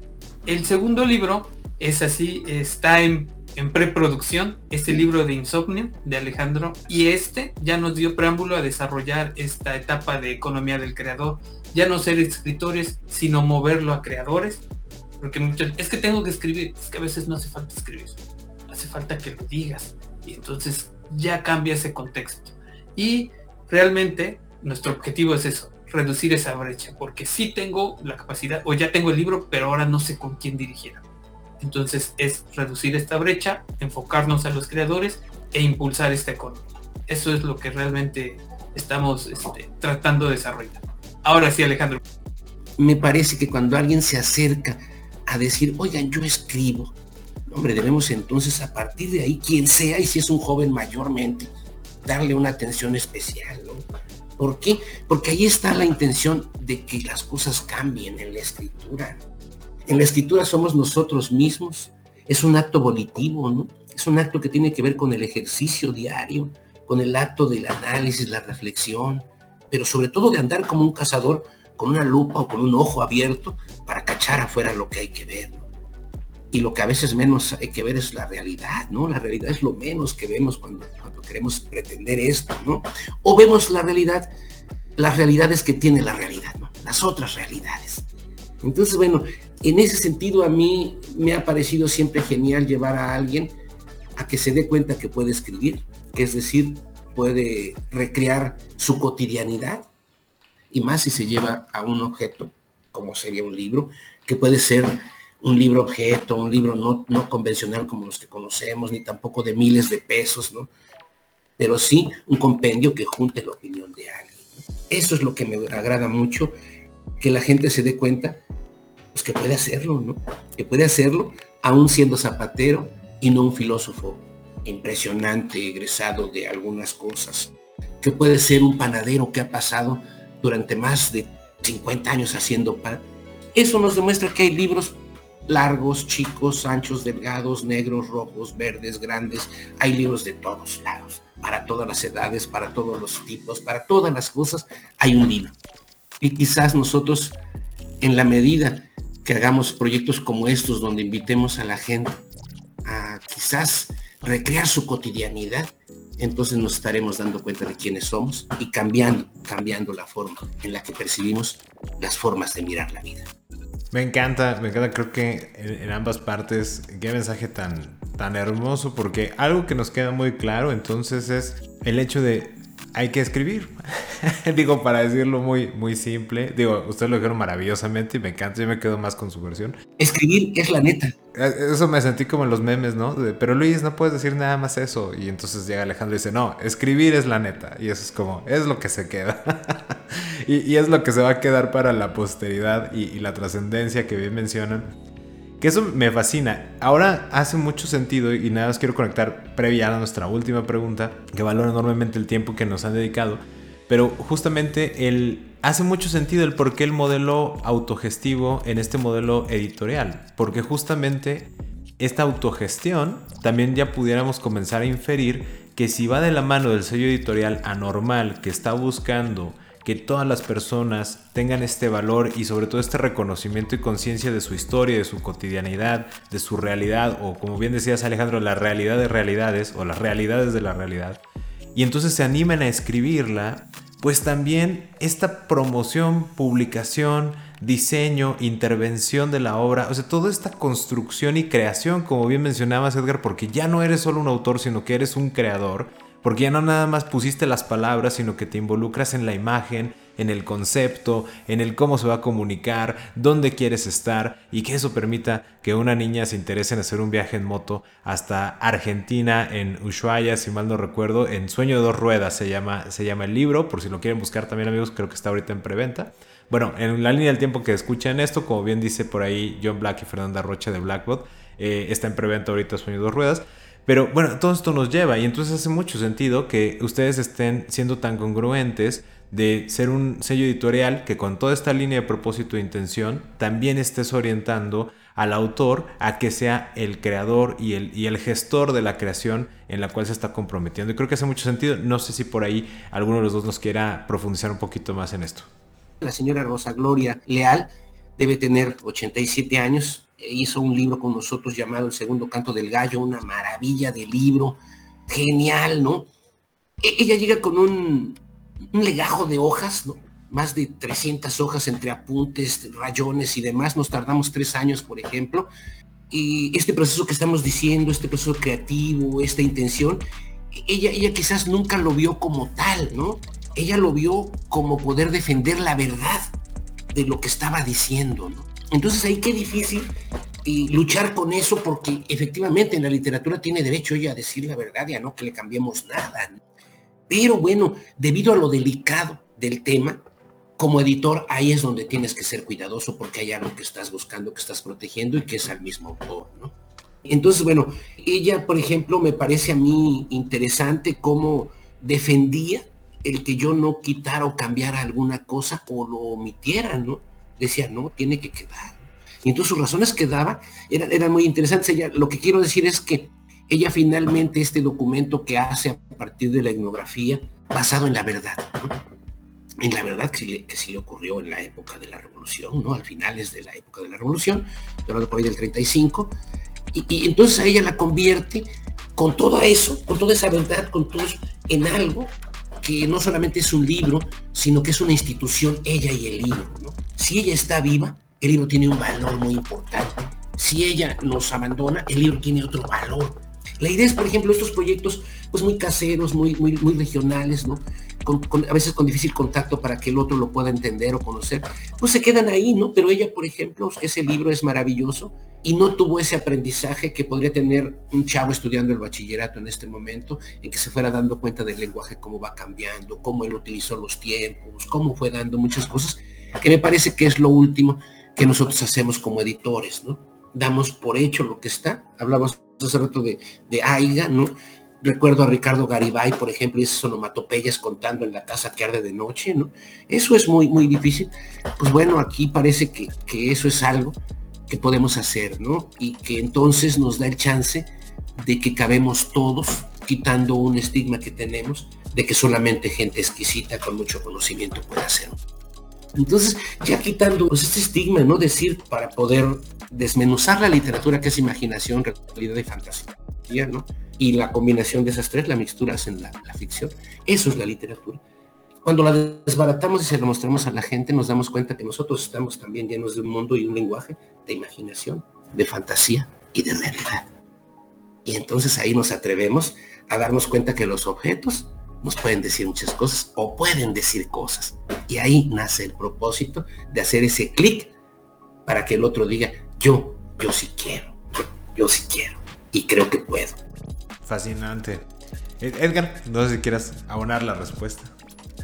El segundo libro es así, está en, en preproducción, este libro de Insomnio de Alejandro, y este ya nos dio preámbulo a desarrollar esta etapa de economía del creador, ya no ser escritores, sino moverlo a creadores. Porque es que tengo que escribir, es que a veces no hace falta escribir, hace falta que lo digas. Y entonces ya cambia ese contexto. Y realmente nuestro objetivo es eso, reducir esa brecha, porque sí tengo la capacidad, o ya tengo el libro, pero ahora no sé con quién dirigir. Entonces es reducir esta brecha, enfocarnos a los creadores e impulsar esta economía. Eso es lo que realmente estamos este, tratando de desarrollar. Ahora sí, Alejandro. Me parece que cuando alguien se acerca a decir, oigan, yo escribo, hombre, debemos entonces a partir de ahí, quien sea, y si es un joven mayormente, darle una atención especial, ¿no? ¿Por qué? Porque ahí está la intención de que las cosas cambien en la escritura. En la escritura somos nosotros mismos. Es un acto volitivo, ¿no? Es un acto que tiene que ver con el ejercicio diario, con el acto del análisis, la reflexión, pero sobre todo de andar como un cazador con una lupa o con un ojo abierto para cachar afuera lo que hay que ver. Y lo que a veces menos hay que ver es la realidad, ¿no? La realidad es lo menos que vemos cuando, queremos pretender esto, ¿no? O vemos la realidad, las realidades que tiene la realidad, ¿no? Las otras realidades. Entonces, bueno, en ese sentido a mí me ha parecido siempre genial llevar a alguien a que se dé cuenta que puede escribir, que es decir, puede recrear su cotidianidad y más si se lleva a un objeto, como sería un libro, que puede ser un libro objeto, un libro no, no convencional como los que conocemos, ni tampoco de miles de pesos, ¿no? Pero sí un compendio que junte la opinión de alguien. Eso es lo que me agrada mucho, que la gente se dé cuenta, pues que puede hacerlo, ¿no? Que puede hacerlo aún siendo zapatero y no un filósofo impresionante, egresado de algunas cosas, que puede ser un panadero que ha pasado durante más de 50 años haciendo pan. Eso nos demuestra que hay libros largos, chicos, anchos, delgados, negros, rojos, verdes, grandes. Hay libros de todos lados, para todas las edades, para todos los tipos, para todas las cosas, hay un libro. Y quizás nosotros, en la medida que hagamos proyectos como estos, donde invitemos a la gente a quizás recrear su cotidianidad, entonces nos estaremos dando cuenta de quiénes somos y cambiando, cambiando la forma en la que percibimos las formas de mirar la vida. Me encanta, me encanta, creo que en, ambas partes, qué mensaje tan, tan hermoso, porque algo que nos queda muy claro entonces es el hecho de hay que escribir. Digo, para decirlo muy, muy simple. Digo, ustedes lo dijeron maravillosamente y me encanta. Yo me quedo más con su versión. Escribir es la neta. Eh, eso me sentí como en los memes, ¿no? pero Luis, no puedes decir nada más eso. Y entonces llega Alejandro y dice, no, escribir es la neta. Y eso es como, es lo que se queda. y, es lo que se va a quedar para la posteridad y, y la trascendencia que bien mencionan. Que eso me fascina. Ahora hace mucho sentido y nada más quiero conectar previa a nuestra última pregunta, que valora enormemente el tiempo que nos han dedicado. Pero justamente el, hace mucho sentido el por qué el modelo autogestivo en este modelo editorial. Porque justamente esta autogestión también ya pudiéramos comenzar a inferir que si va de la mano del sello editorial anormal que está buscando que todas las personas tengan este valor y sobre todo este reconocimiento y conciencia de su historia, de su cotidianidad, de su realidad, o como bien decías Alejandro, la realidad de realidades o las realidades de la realidad, y entonces se animen a escribirla, pues también esta promoción, publicación, diseño, intervención de la obra, o sea, toda esta construcción y creación, como bien mencionabas Edgar, porque ya no eres solo un autor, sino que eres un creador, porque ya no nada más pusiste las palabras, sino que te involucras en la imagen, en el concepto, en el cómo se va a comunicar, dónde quieres estar y que eso permita que una niña se interese en hacer un viaje en moto hasta Argentina, en Ushuaia, si mal no recuerdo, en Sueño de dos ruedas se llama, el libro, por si lo quieren buscar también amigos, creo que está ahorita en preventa. Bueno, en la línea del tiempo que escuchan esto, como bien dice por ahí John Black y Fernanda Rocha de Blackbot, eh, está en preventa ahorita Sueño de dos ruedas. Pero bueno, todo esto nos lleva y entonces hace mucho sentido que ustedes estén siendo tan congruentes de ser un sello editorial que con toda esta línea de propósito e intención también estés orientando al autor a que sea el creador y el, y el gestor de la creación en la cual se está comprometiendo. Y creo que hace mucho sentido. No sé si por ahí alguno de los dos nos quiera profundizar un poquito más en esto. La señora Rosa Gloria Leal debe tener 87 años, hizo un libro con nosotros llamado El Segundo Canto del Gallo, una maravilla de libro, genial, ¿no? E-, ella llega con un, legajo de hojas, ¿no? Más de 300 hojas entre apuntes, rayones y demás. Nos tardamos tres años, por ejemplo. Y este proceso que estamos diciendo, este proceso creativo, esta intención, ella, ella quizás nunca lo vio como tal, ¿no? Ella lo vio como poder defender la verdad de lo que estaba diciendo, ¿no? Entonces ahí qué difícil y luchar con eso porque efectivamente en la literatura tiene derecho ella a decir la verdad y a no que le cambiemos nada. Pero bueno, debido a lo delicado del tema, como editor ahí es donde tienes que ser cuidadoso porque hay algo que estás buscando, que estás protegiendo y que es al mismo autor, ¿no? Entonces, bueno, ella, por ejemplo, me parece a mí interesante cómo defendía el que yo no quitara o cambiara alguna cosa o lo omitiera, ¿no? Decía, no, tiene que quedar. Y entonces sus razones que daba eran, eran muy interesantes. Ella, lo que quiero decir es que ella finalmente este documento que hace a partir de la etnografía, basado en la verdad, en la verdad que sí, le, que sí le ocurrió en la época de la revolución, ¿no? Al finales de la época de la revolución, por ahí del 35, y, y entonces a ella la convierte con todo eso, con toda esa verdad, con todo eso, en algo que no solamente es un libro, sino que es una institución, ella y el libro. ¿no? Si ella está viva, el libro tiene un valor muy importante. Si ella nos abandona, el libro tiene otro valor. La idea es, por ejemplo, estos proyectos pues muy caseros, muy, muy, muy regionales, ¿no? a veces con difícil contacto para que el otro lo pueda entender o conocer, pues se quedan ahí, ¿no? Pero ella, por ejemplo, ese libro es maravilloso y no tuvo ese aprendizaje que podría tener un chavo estudiando el bachillerato en este momento, en que se fuera dando cuenta del lenguaje, cómo va cambiando, cómo él utilizó los tiempos, cómo fue dando muchas cosas, que me parece que es lo último que nosotros hacemos como editores, ¿no? Damos por hecho lo que está. Hablamos hace rato de, de AIGA, ¿no? Recuerdo a Ricardo Garibay, por ejemplo, y esas onomatopeyas contando en la casa que arde de noche, ¿no? Eso es muy, muy difícil. Pues bueno, aquí parece que, que eso es algo que podemos hacer, ¿no? Y que entonces nos da el chance de que cabemos todos, quitando un estigma que tenemos de que solamente gente exquisita con mucho conocimiento puede hacerlo. Entonces, ya quitando pues, este estigma, ¿no? Decir, para poder desmenuzar la literatura que es imaginación, realidad y fantasía, ¿no? Y la combinación de esas tres, la mixtura la, la ficción. Eso es la literatura. Cuando la desbaratamos y se lo mostramos a la gente, nos damos cuenta que nosotros estamos también llenos de un mundo y un lenguaje de imaginación, de fantasía y de realidad. Y entonces ahí nos atrevemos a darnos cuenta que los objetos nos pueden decir muchas cosas o pueden decir cosas. Y ahí nace el propósito de hacer ese clic para que el otro diga, yo, yo sí quiero, yo, sí quiero y creo que puedo. Fascinante. Edgar, no sé si quieras abonar la respuesta.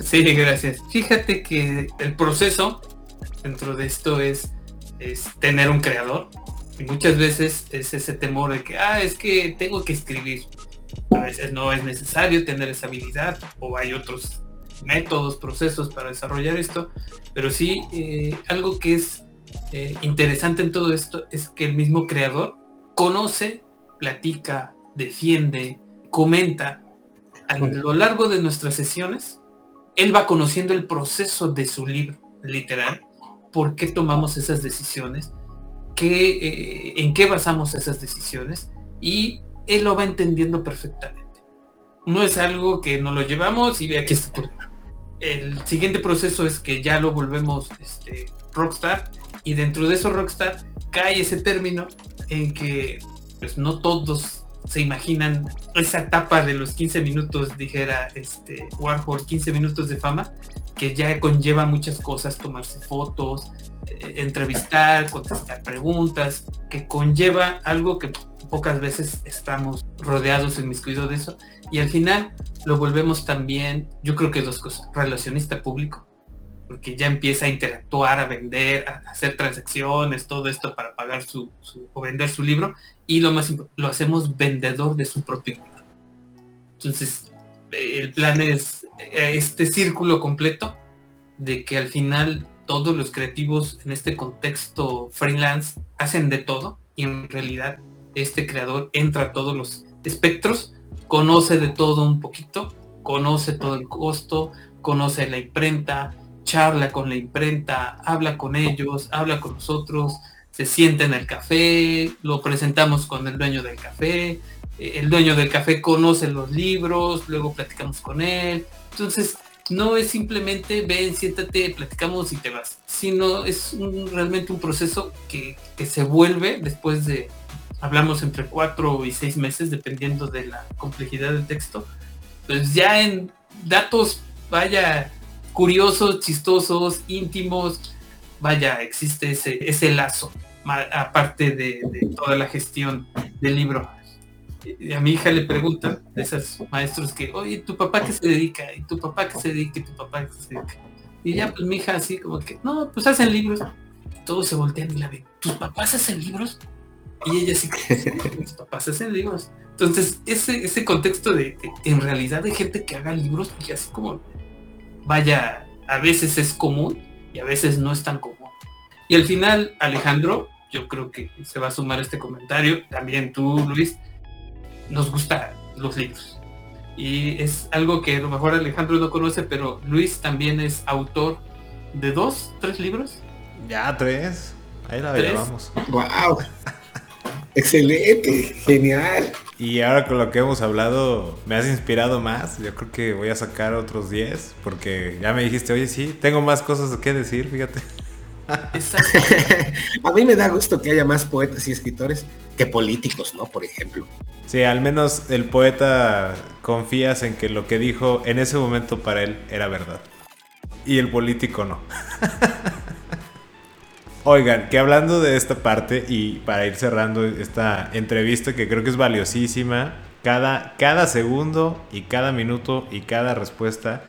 Sí, gracias. Fíjate que el proceso dentro de esto es, es tener un creador. Y muchas veces es ese temor de que, ah, es que tengo que escribir. A veces no es necesario tener esa habilidad o hay otros métodos, procesos para desarrollar esto. Pero sí, eh, algo que es eh, interesante en todo esto es que el mismo creador conoce, platica, defiende, comenta a lo largo de nuestras sesiones. Él va conociendo el proceso de su libro, literal, por qué tomamos esas decisiones, qué, eh, en qué basamos esas decisiones y él lo va entendiendo perfectamente. No es algo que no lo llevamos y ve aquí está El siguiente proceso es que ya lo volvemos este, rockstar y dentro de eso rockstar cae ese término en que pues no todos se imaginan esa etapa de los 15 minutos, dijera este Warhol, 15 minutos de fama, que ya conlleva muchas cosas, tomarse fotos, eh, entrevistar, contestar preguntas, que conlleva algo que pocas veces estamos rodeados en mis de eso. Y al final lo volvemos también, yo creo que dos cosas, relacionista público, porque ya empieza a interactuar, a vender, a hacer transacciones, todo esto para pagar su, o vender su libro. Y lo más lo hacemos vendedor de su propio. Entonces, el plan es eh, este círculo completo de que al final todos los creativos en este contexto freelance hacen de todo y en realidad este creador entra a todos los espectros, conoce de todo un poquito, conoce todo el costo, conoce la imprenta, charla con la imprenta, habla con ellos, habla con nosotros, se sienta en el café, lo presentamos con el dueño del café, eh, el dueño del café conoce los libros, luego platicamos con él. Entonces, no es simplemente ven, siéntate, platicamos y te vas, sino es realmente un proceso que, que se vuelve después de hablamos entre cuatro y seis meses, dependiendo de la complejidad del texto. Pues ya en datos, vaya, curiosos, chistosos, íntimos, vaya, existe ese, ese lazo, aparte de, toda la gestión del libro. a mi hija le preguntan, de esos maestros que, oye, ¿tu papá qué se dedica? ¿Y tu papá qué se dedica? ¿Y tu papá qué se dedica? Y ya pues mi hija así como que, no, pues hacen libros. Todos se voltean y la ven, ¿tus papás hacen libros? Y ella sí, mis papás hacen libros. Entonces, ese, ese contexto de, en realidad de gente que haga libros, y así como, vaya, a veces es común y a veces no es tan común. Y al final, Alejandro, yo creo que se va a sumar este comentario, también tú, Luis, nos gustan los libros. Y es algo que a lo mejor Alejandro no conoce, pero Luis también es autor de dos, tres libros. Ya, tres. Ahí la llevamos. ¡Wow! Excelente, genial. Y ahora con lo que hemos hablado, me has inspirado más. Yo creo que voy a sacar otros 10, porque ya me dijiste, oye, sí, tengo más cosas que decir, fíjate. a mí me da gusto que haya más poetas y escritores que políticos, ¿no? Por ejemplo. Sí, al menos el poeta confías en que lo que dijo en ese momento para él era verdad. Y el político no. Oigan, que hablando de esta parte y para ir cerrando esta entrevista que creo que es valiosísima, cada, cada segundo y cada minuto y cada respuesta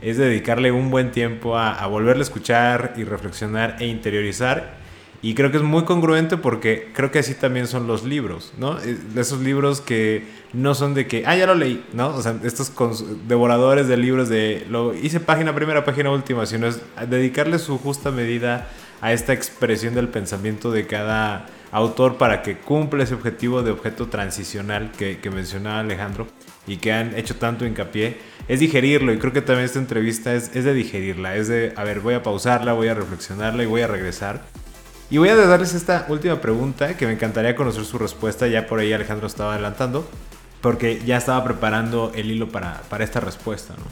es dedicarle un buen tiempo a, a volverle a escuchar y reflexionar e interiorizar y creo que es muy congruente porque creo que así también son los libros, ¿no? Eh, esos libros que no son de que, ah, ya lo leí, ¿no? O sea, estos devoradores de libros de, lo hice página primera, página última, sino es dedicarle su justa medida a esta expresión del pensamiento de cada autor para que cumpla ese objetivo de objeto transicional que, mencionaba Alejandro y que han hecho tanto hincapié, es digerirlo y creo que también esta entrevista es, es de digerirla, es de, a ver, voy a pausarla, voy a reflexionarla y voy a regresar y voy a darles esta última pregunta que me encantaría conocer su respuesta. Ya por ahí Alejandro estaba adelantando, porque ya estaba preparando el hilo para, para esta respuesta. ¿no?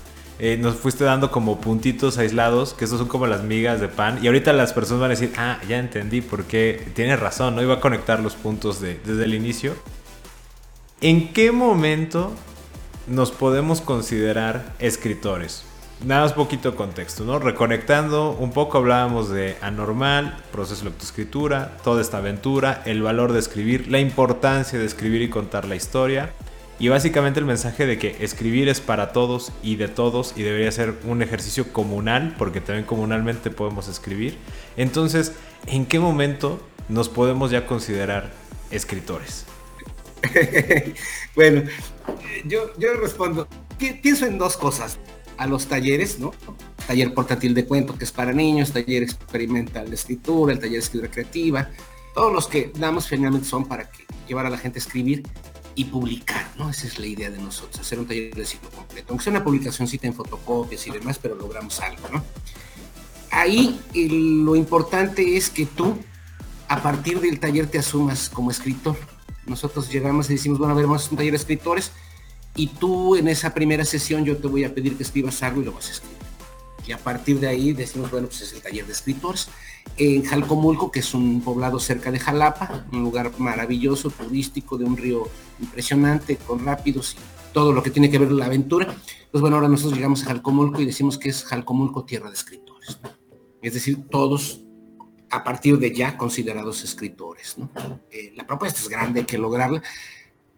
Eh, nos fuiste dando como puntitos aislados, que esos son como las migas de pan. Y ahorita las personas van a decir, ah, ya entendí por qué. Tienes razón, ¿no? Iba a conectar los puntos de, desde el inicio. ¿En qué momento nos podemos considerar escritores? nada más poquito contexto, ¿no? Reconectando un poco hablábamos de anormal, proceso de lectoescritura, toda esta aventura, el valor de escribir, la importancia de escribir y contar la historia. Y básicamente el mensaje de que escribir es para todos y de todos y debería ser un ejercicio comunal, porque también comunalmente podemos escribir. Entonces, ¿en qué momento nos podemos ya considerar escritores? bueno, yo, yo respondo, pienso en dos cosas a los talleres, ¿no? Taller portátil de cuento que es para niños, taller experimental de escritura, el taller de escritura creativa, todos los que damos finalmente son para que llevar a la gente a escribir y publicar, ¿no? Esa es la idea de nosotros, hacer un taller de ciclo completo, aunque sea una publicacióncita en fotocopias y demás, pero logramos algo, ¿no? Ahí lo importante es que tú, a partir del taller, te asumas como escritor. Nosotros llegamos y decimos, bueno, a ver, vamos a un taller de escritores, y tú en esa primera sesión yo te voy a pedir que escribas algo y lo vas a escribir. Y a partir de ahí decimos, bueno, pues es el taller de escritores. En Jalcomulco, que es un poblado cerca de Jalapa, un lugar maravilloso, turístico, de un río impresionante, con rápidos y todo lo que tiene que ver la aventura. Pues bueno, ahora nosotros llegamos a Jalcomulco y decimos que es Jalcomulco tierra de escritores. Es decir, todos a partir de ya considerados escritores. Eh, la propuesta es grande, hay que lograrla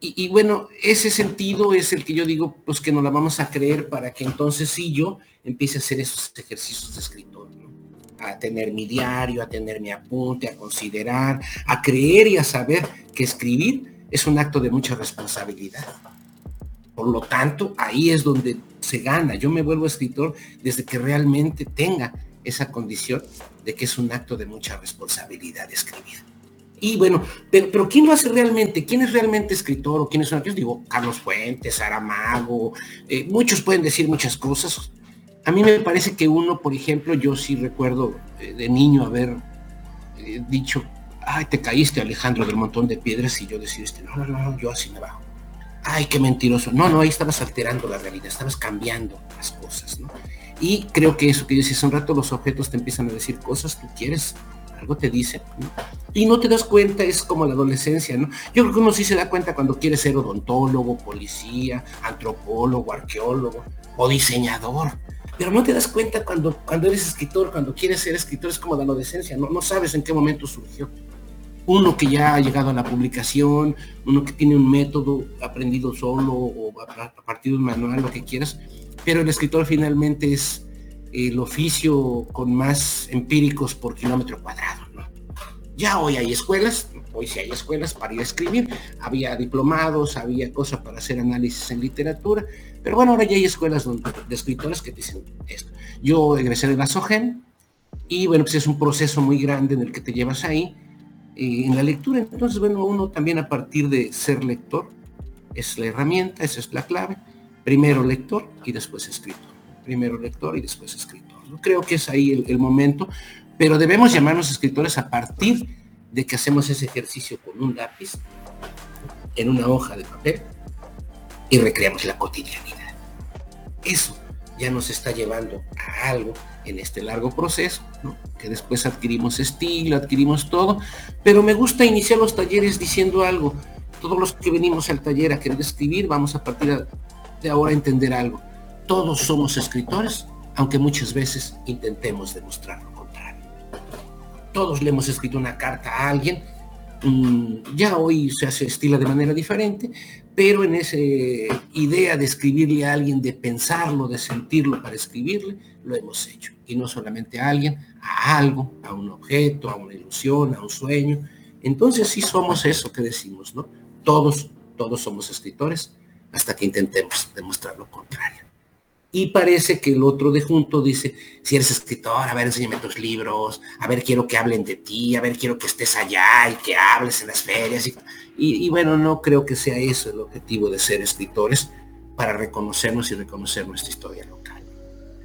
y, bueno, ese sentido es el que yo digo, pues que nos la vamos a creer para que entonces sí yo empiece a hacer esos ejercicios de escritor, a tener mi diario, a tener mi apunte, a considerar, a creer y a saber que escribir es un acto de mucha responsabilidad. Por lo tanto, ahí es donde se gana. Yo me vuelvo escritor desde que realmente tenga esa condición de que es un acto de mucha responsabilidad escribir. Y bueno, pero, ¿quién lo hace realmente? ¿Quién es realmente escritor o quiénes son aquellos? Digo, Carlos Fuentes, Saramago, eh, muchos pueden decir muchas cosas. A mí me parece que uno, por ejemplo, yo sí recuerdo eh, de niño haber eh, dicho, ay, te caíste Alejandro del montón de piedras y yo decía, este, no, no, no, yo así me bajo. Ay, qué mentiroso. No, no, ahí estabas alterando la realidad, estabas cambiando las cosas, ¿no? Y creo que eso que dices, un rato los objetos te empiezan a decir cosas, tú quieres algo te dice, y no te das cuenta, es como la adolescencia, ¿no? Yo creo que uno sí se da cuenta cuando quiere ser odontólogo, policía, antropólogo, arqueólogo o diseñador, pero no te das cuenta cuando, cuando eres escritor, cuando quieres ser escritor, es como la adolescencia, ¿no? no sabes en qué momento surgió. Uno que ya ha llegado a la publicación, uno que tiene un método aprendido solo o a partir de un manual, lo que quieras, pero el escritor finalmente es el oficio con más empíricos por kilómetro cuadrado. Ya hoy hay escuelas, hoy sí hay escuelas para ir a escribir, había diplomados, había cosas para hacer análisis en literatura, pero bueno, ahora ya hay escuelas de escritores que dicen esto. Yo egresé de la SOGEN y bueno, pues es un proceso muy grande en el que te llevas ahí eh, en la lectura. Entonces, bueno, uno también a partir de ser lector, es la herramienta, esa es la clave. Primero lector y después escritor primero lector y después escritor. Creo que es ahí el, momento, pero debemos llamarnos escritores a partir de que hacemos ese ejercicio con un lápiz en una hoja de papel y recreamos la cotidianidad. Eso ya nos está llevando a algo en este largo proceso, que después adquirimos estilo, adquirimos todo, pero me gusta iniciar los talleres diciendo algo. Todos los que venimos al taller a querer escribir, vamos a partir de ahora a entender algo. Todos somos escritores, aunque muchas veces intentemos demostrar lo contrario. Todos le hemos escrito una carta a alguien, mm, ya hoy se hace estilo de manera diferente, pero en esa idea de escribirle a alguien, de pensarlo, de sentirlo para escribirle, lo hemos hecho. Y no solamente a alguien, a algo, a un objeto, a una ilusión, a un sueño. Entonces sí somos eso que decimos, ¿no? Todos, todos somos escritores hasta que intentemos demostrar lo contrario. Y parece que el otro de junto dice, si eres escritor, a ver, enséñame tus libros, a ver, quiero que hablen de ti, a ver, quiero que estés allá y que hables en las ferias. Y, y, bueno, no creo que sea eso el objetivo de ser escritores para reconocernos y reconocer nuestra historia local.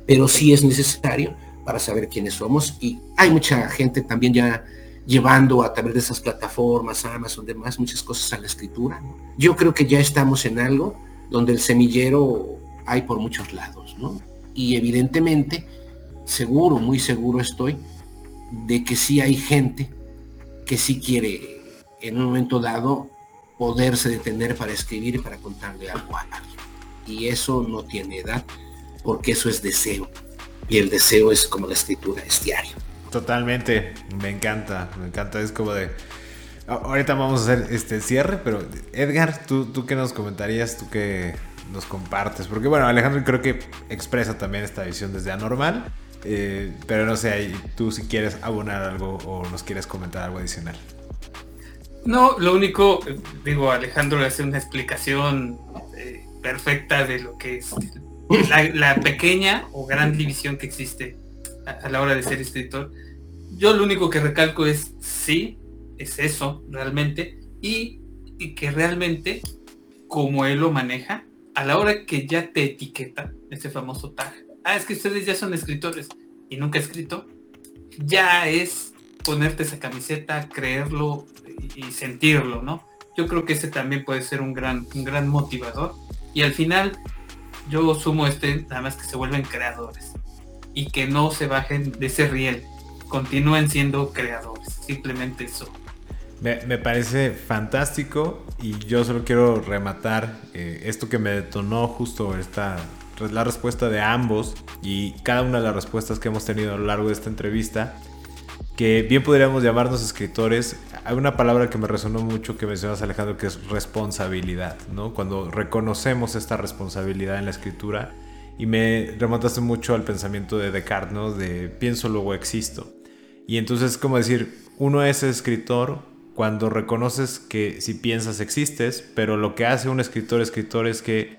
Pero sí es necesario para saber quiénes somos y hay mucha gente también ya llevando a través de esas plataformas, Amazon, demás, muchas cosas a la escritura. Yo creo que ya estamos en algo donde el semillero hay por muchos lados, ¿no? Y evidentemente, seguro, muy seguro estoy, de que sí hay gente que sí quiere en un momento dado poderse detener para escribir y para contarle algo a alguien. Y eso no tiene edad, porque eso es deseo. Y el deseo es como la escritura, es diario. Totalmente, me encanta, me encanta, es como de... Ahorita vamos a hacer este cierre, pero Edgar, ¿tú, tú qué nos comentarías? ¿Tú qué nos compartes? Porque bueno, Alejandro creo que expresa también esta visión desde anormal, eh, pero no sé, tú si quieres abonar algo o nos quieres comentar algo adicional. No, lo único, digo, Alejandro le hace una explicación eh, perfecta de lo que es la, pequeña o gran división que existe a, la hora de ser escritor. Yo lo único que recalco es sí, es eso realmente, y, y que realmente, como él lo maneja, a la hora que ya te etiqueta, ese famoso tag, ah, es que ustedes ya son escritores y nunca escrito, ya es ponerte esa camiseta, creerlo y sentirlo, ¿no? Yo creo que ese también puede ser un gran, un gran motivador. Y al final, yo sumo este, nada más que se vuelven creadores y que no se bajen de ese riel, continúen siendo creadores, simplemente eso. Me, parece fantástico y yo solo quiero rematar eh, esto que me detonó justo esta la respuesta de ambos y cada una de las respuestas que hemos tenido a lo largo de esta entrevista que bien podríamos llamarnos escritores. Hay una palabra que me resonó mucho que mencionas Alejandro, que es responsabilidad, ¿no? Cuando reconocemos esta responsabilidad en la escritura y me remontaste mucho al pensamiento de Descartes. De pienso luego existo. Y entonces como decir, uno es escritor cuando reconoces que si piensas existes, pero lo que hace un escritor escritor es que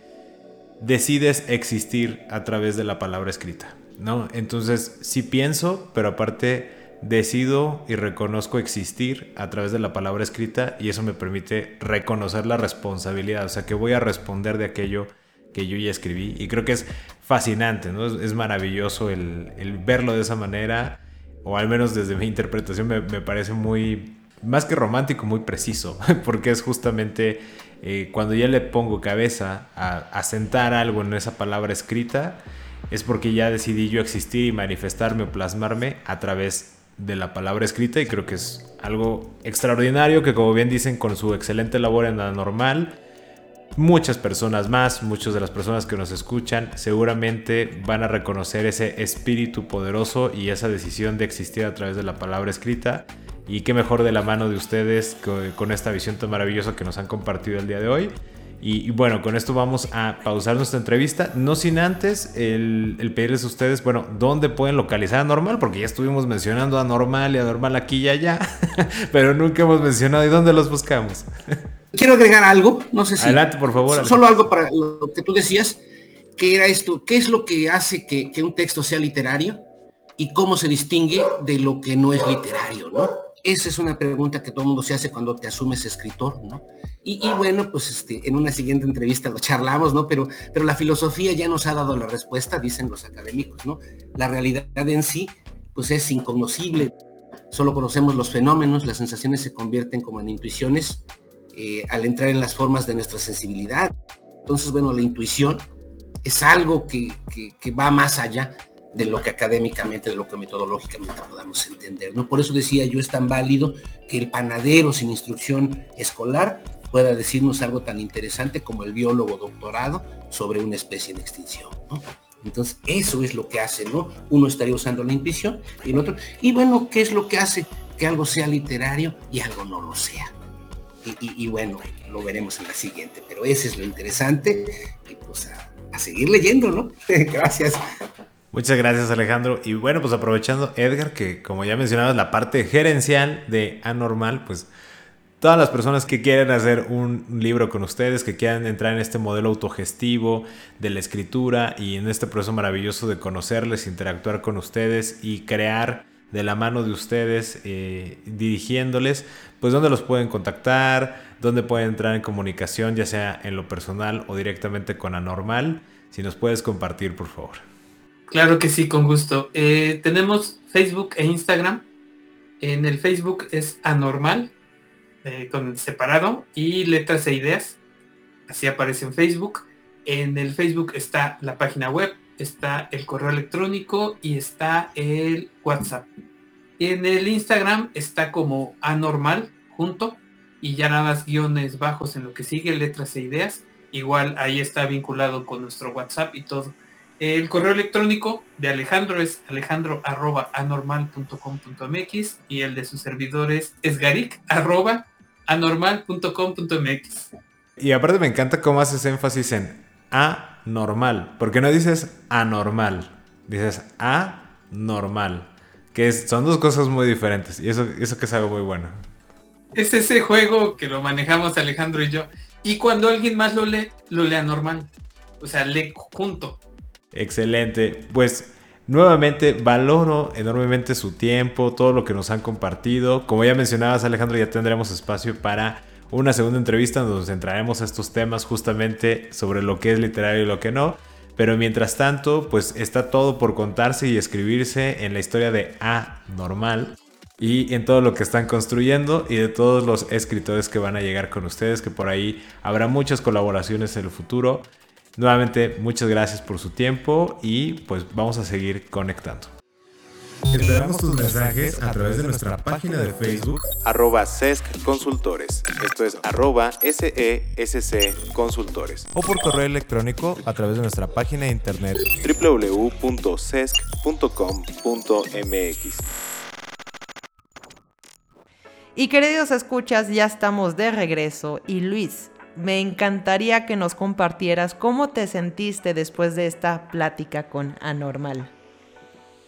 decides existir a través de la palabra escrita, ¿no? Entonces, sí pienso, pero aparte decido y reconozco existir a través de la palabra escrita y eso me permite reconocer la responsabilidad, o sea que voy a responder de aquello que yo ya escribí y creo que es fascinante, ¿no? es, maravilloso el, verlo de esa manera o al menos desde mi interpretación me, parece muy, más que romántico, muy preciso, porque es justamente eh, cuando ya le pongo cabeza a, a sentar algo en esa palabra escrita, es porque ya decidí yo existir y manifestarme o plasmarme a través de la palabra escrita y creo que es algo extraordinario que como bien dicen con su excelente labor en la normal, muchas personas más, muchas de las personas que nos escuchan seguramente van a reconocer ese espíritu poderoso y esa decisión de existir a través de la palabra escrita. Y qué mejor de la mano de ustedes con esta visión tan maravillosa que nos han compartido el día de hoy. Y, bueno, con esto vamos a pausar nuestra entrevista, no sin antes el, pedirles a ustedes, bueno, dónde pueden localizar a Normal, porque ya estuvimos mencionando a Normal y a Normal aquí y allá, pero nunca hemos mencionado y dónde los buscamos. Quiero agregar algo, no sé si... Adelante, por favor. Solo algo para lo que tú decías, que era esto, ¿qué es lo que hace que, que un texto sea literario y cómo se distingue de lo que no es literario, ¿no? Esa es una pregunta que todo el mundo se hace cuando te asumes escritor, ¿no? Y, bueno, pues este, en una siguiente entrevista lo charlamos, ¿no? Pero, pero la filosofía ya nos ha dado la respuesta, dicen los académicos, ¿no? La realidad en sí, pues es inconocible. Solo conocemos los fenómenos, las sensaciones se convierten como en intuiciones eh, al entrar en las formas de nuestra sensibilidad. Entonces, bueno, la intuición es algo que, que va más allá de lo que académicamente, de lo que metodológicamente podamos entender. ¿no? Por eso decía yo, es tan válido que el panadero sin instrucción escolar pueda decirnos algo tan interesante como el biólogo doctorado sobre una especie en extinción. ¿no? Entonces, eso es lo que hace, ¿no? Uno estaría usando la intuición y el otro. Y bueno, ¿qué es lo que hace que algo sea literario y algo no lo sea? Y, bueno, lo veremos en la siguiente, pero ese es lo interesante. Y pues a seguir leyendo, ¿no? Gracias. Muchas gracias Alejandro. Y bueno, pues aprovechando Edgar, que como ya mencionabas, la parte gerencial de Anormal, pues todas las personas que quieren hacer un libro con ustedes, que quieran entrar en este modelo autogestivo de la escritura y en este proceso maravilloso de conocerles, interactuar con ustedes y crear de la mano de ustedes, eh, dirigiéndoles, pues dónde los pueden contactar, dónde pueden entrar en comunicación, ya sea en lo personal o directamente con Anormal. Si nos puedes compartir, por favor. Claro que sí, con gusto. Eh, tenemos Facebook e Instagram. En el Facebook es Anormal, eh, con separado y letras e ideas. Así aparece en Facebook. En el Facebook está la página web, está el correo electrónico y está el WhatsApp. En el Instagram está como anormal junto y ya nada más guiones bajos en lo que sigue, letras e ideas. Igual ahí está vinculado con nuestro WhatsApp y todo. El correo electrónico de Alejandro es alejandro.anormal.com.mx y el de sus servidores es garic anormal.com.mx. Y aparte me encanta cómo haces énfasis en anormal, porque no dices anormal, dices anormal, que son dos cosas muy diferentes y eso, eso que es algo muy bueno. Es ese juego que lo manejamos Alejandro y yo. Y cuando alguien más lo lee, lo lee anormal. O sea, lee junto. Excelente. Pues Nuevamente valoro enormemente su tiempo, todo lo que nos han compartido. Como ya mencionabas Alejandro, ya tendremos espacio para una segunda entrevista donde nos centraremos a estos temas justamente sobre lo que es literario y lo que no. Pero mientras tanto, pues está todo por contarse y escribirse en la historia de A Normal y en todo lo que están construyendo y de todos los escritores que van a llegar con ustedes, que por ahí habrá muchas colaboraciones en el futuro. Nuevamente, muchas gracias por su tiempo y pues vamos a seguir conectando. Esperamos tus mensajes a través de nuestra página de Facebook arroba SESC Consultores. Esto es arroba SESC Consultores. O por correo electrónico a través de nuestra página de internet www.sesc.com.mx. Y queridos escuchas, ya estamos de regreso y Luis, me encantaría que nos compartieras cómo te sentiste después de esta plática con Anormal.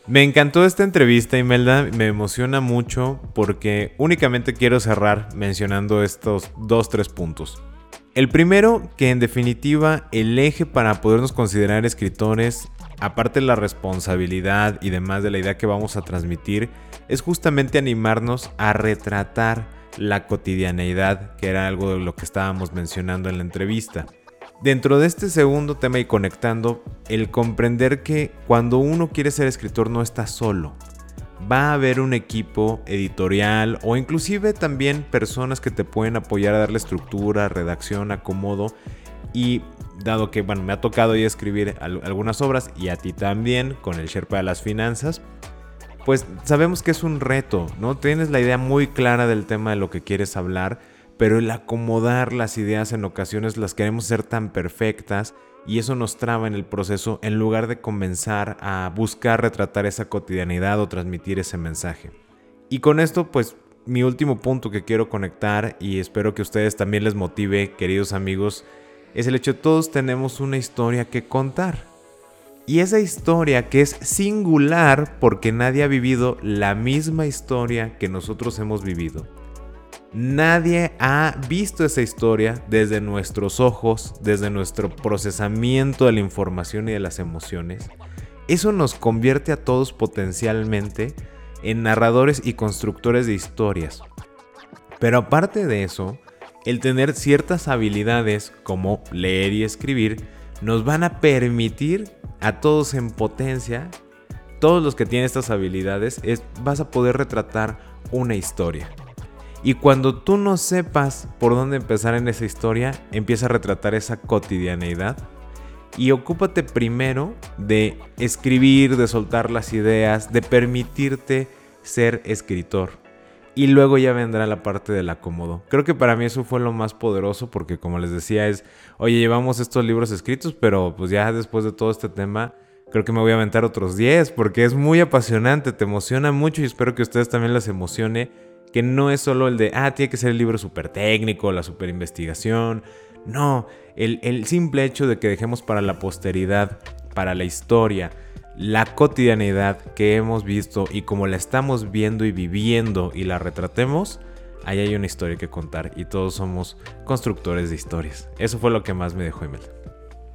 Me encantó esta entrevista, Imelda. Me emociona mucho porque únicamente quiero cerrar mencionando estos dos, tres puntos. El primero, que en definitiva el eje para podernos considerar escritores, aparte de la responsabilidad y demás de la idea que vamos a transmitir, es justamente animarnos a retratar la cotidianeidad, que era algo de lo que estábamos mencionando en la entrevista. Dentro de este segundo tema y conectando, el comprender que cuando uno quiere ser escritor no está solo. Va a haber un equipo editorial o inclusive también personas que te pueden apoyar a darle estructura, redacción, acomodo. Y dado que bueno, me ha tocado ya escribir algunas obras y a ti también con el Sherpa de las Finanzas, pues sabemos que es un reto, ¿no? Tienes la idea muy clara del tema de lo que quieres hablar, pero el acomodar las ideas en ocasiones las queremos ser tan perfectas y eso nos traba en el proceso en lugar de comenzar a buscar retratar esa cotidianidad o transmitir ese mensaje. Y con esto, pues mi último punto que quiero conectar y espero que ustedes también les motive, queridos amigos, es el hecho de todos tenemos una historia que contar. Y esa historia que es singular porque nadie ha vivido la misma historia que nosotros hemos vivido. Nadie ha visto esa historia desde nuestros ojos, desde nuestro procesamiento de la información y de las emociones. Eso nos convierte a todos potencialmente en narradores y constructores de historias. Pero aparte de eso, el tener ciertas habilidades como leer y escribir nos van a permitir a todos en potencia, todos los que tienen estas habilidades, es, vas a poder retratar una historia. Y cuando tú no sepas por dónde empezar en esa historia, empieza a retratar esa cotidianeidad. y ocúpate primero de escribir, de soltar las ideas, de permitirte ser escritor. Y luego ya vendrá la parte del acomodo. Creo que para mí eso fue lo más poderoso porque como les decía es, oye, llevamos estos libros escritos, pero pues ya después de todo este tema, creo que me voy a aventar otros 10 porque es muy apasionante, te emociona mucho y espero que ustedes también les emocione, que no es solo el de, ah, tiene que ser el libro súper técnico, la súper investigación. No, el, el simple hecho de que dejemos para la posteridad, para la historia, la cotidianidad que hemos visto y como la estamos viendo y viviendo y la retratemos, ahí hay una historia que contar y todos somos constructores de historias. Eso fue lo que más me dejó Imelda.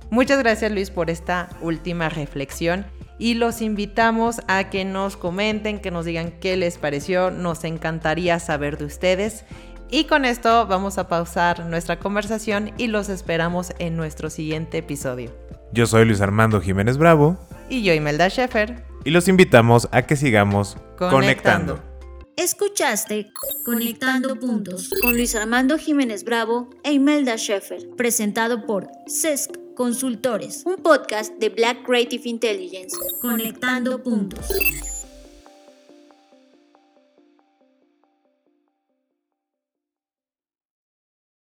Muchas gracias Luis por esta última reflexión y los invitamos a que nos comenten, que nos digan qué les pareció, nos encantaría saber de ustedes. Y con esto vamos a pausar nuestra conversación y los esperamos en nuestro siguiente episodio. Yo soy Luis Armando Jiménez Bravo. Y yo Imelda Sheffer. Y los invitamos a que sigamos conectando. conectando. Escuchaste Conectando Puntos con Luis Armando Jiménez Bravo e Imelda Sheffer, presentado por CESC Consultores, un podcast de Black Creative Intelligence. Conectando Puntos.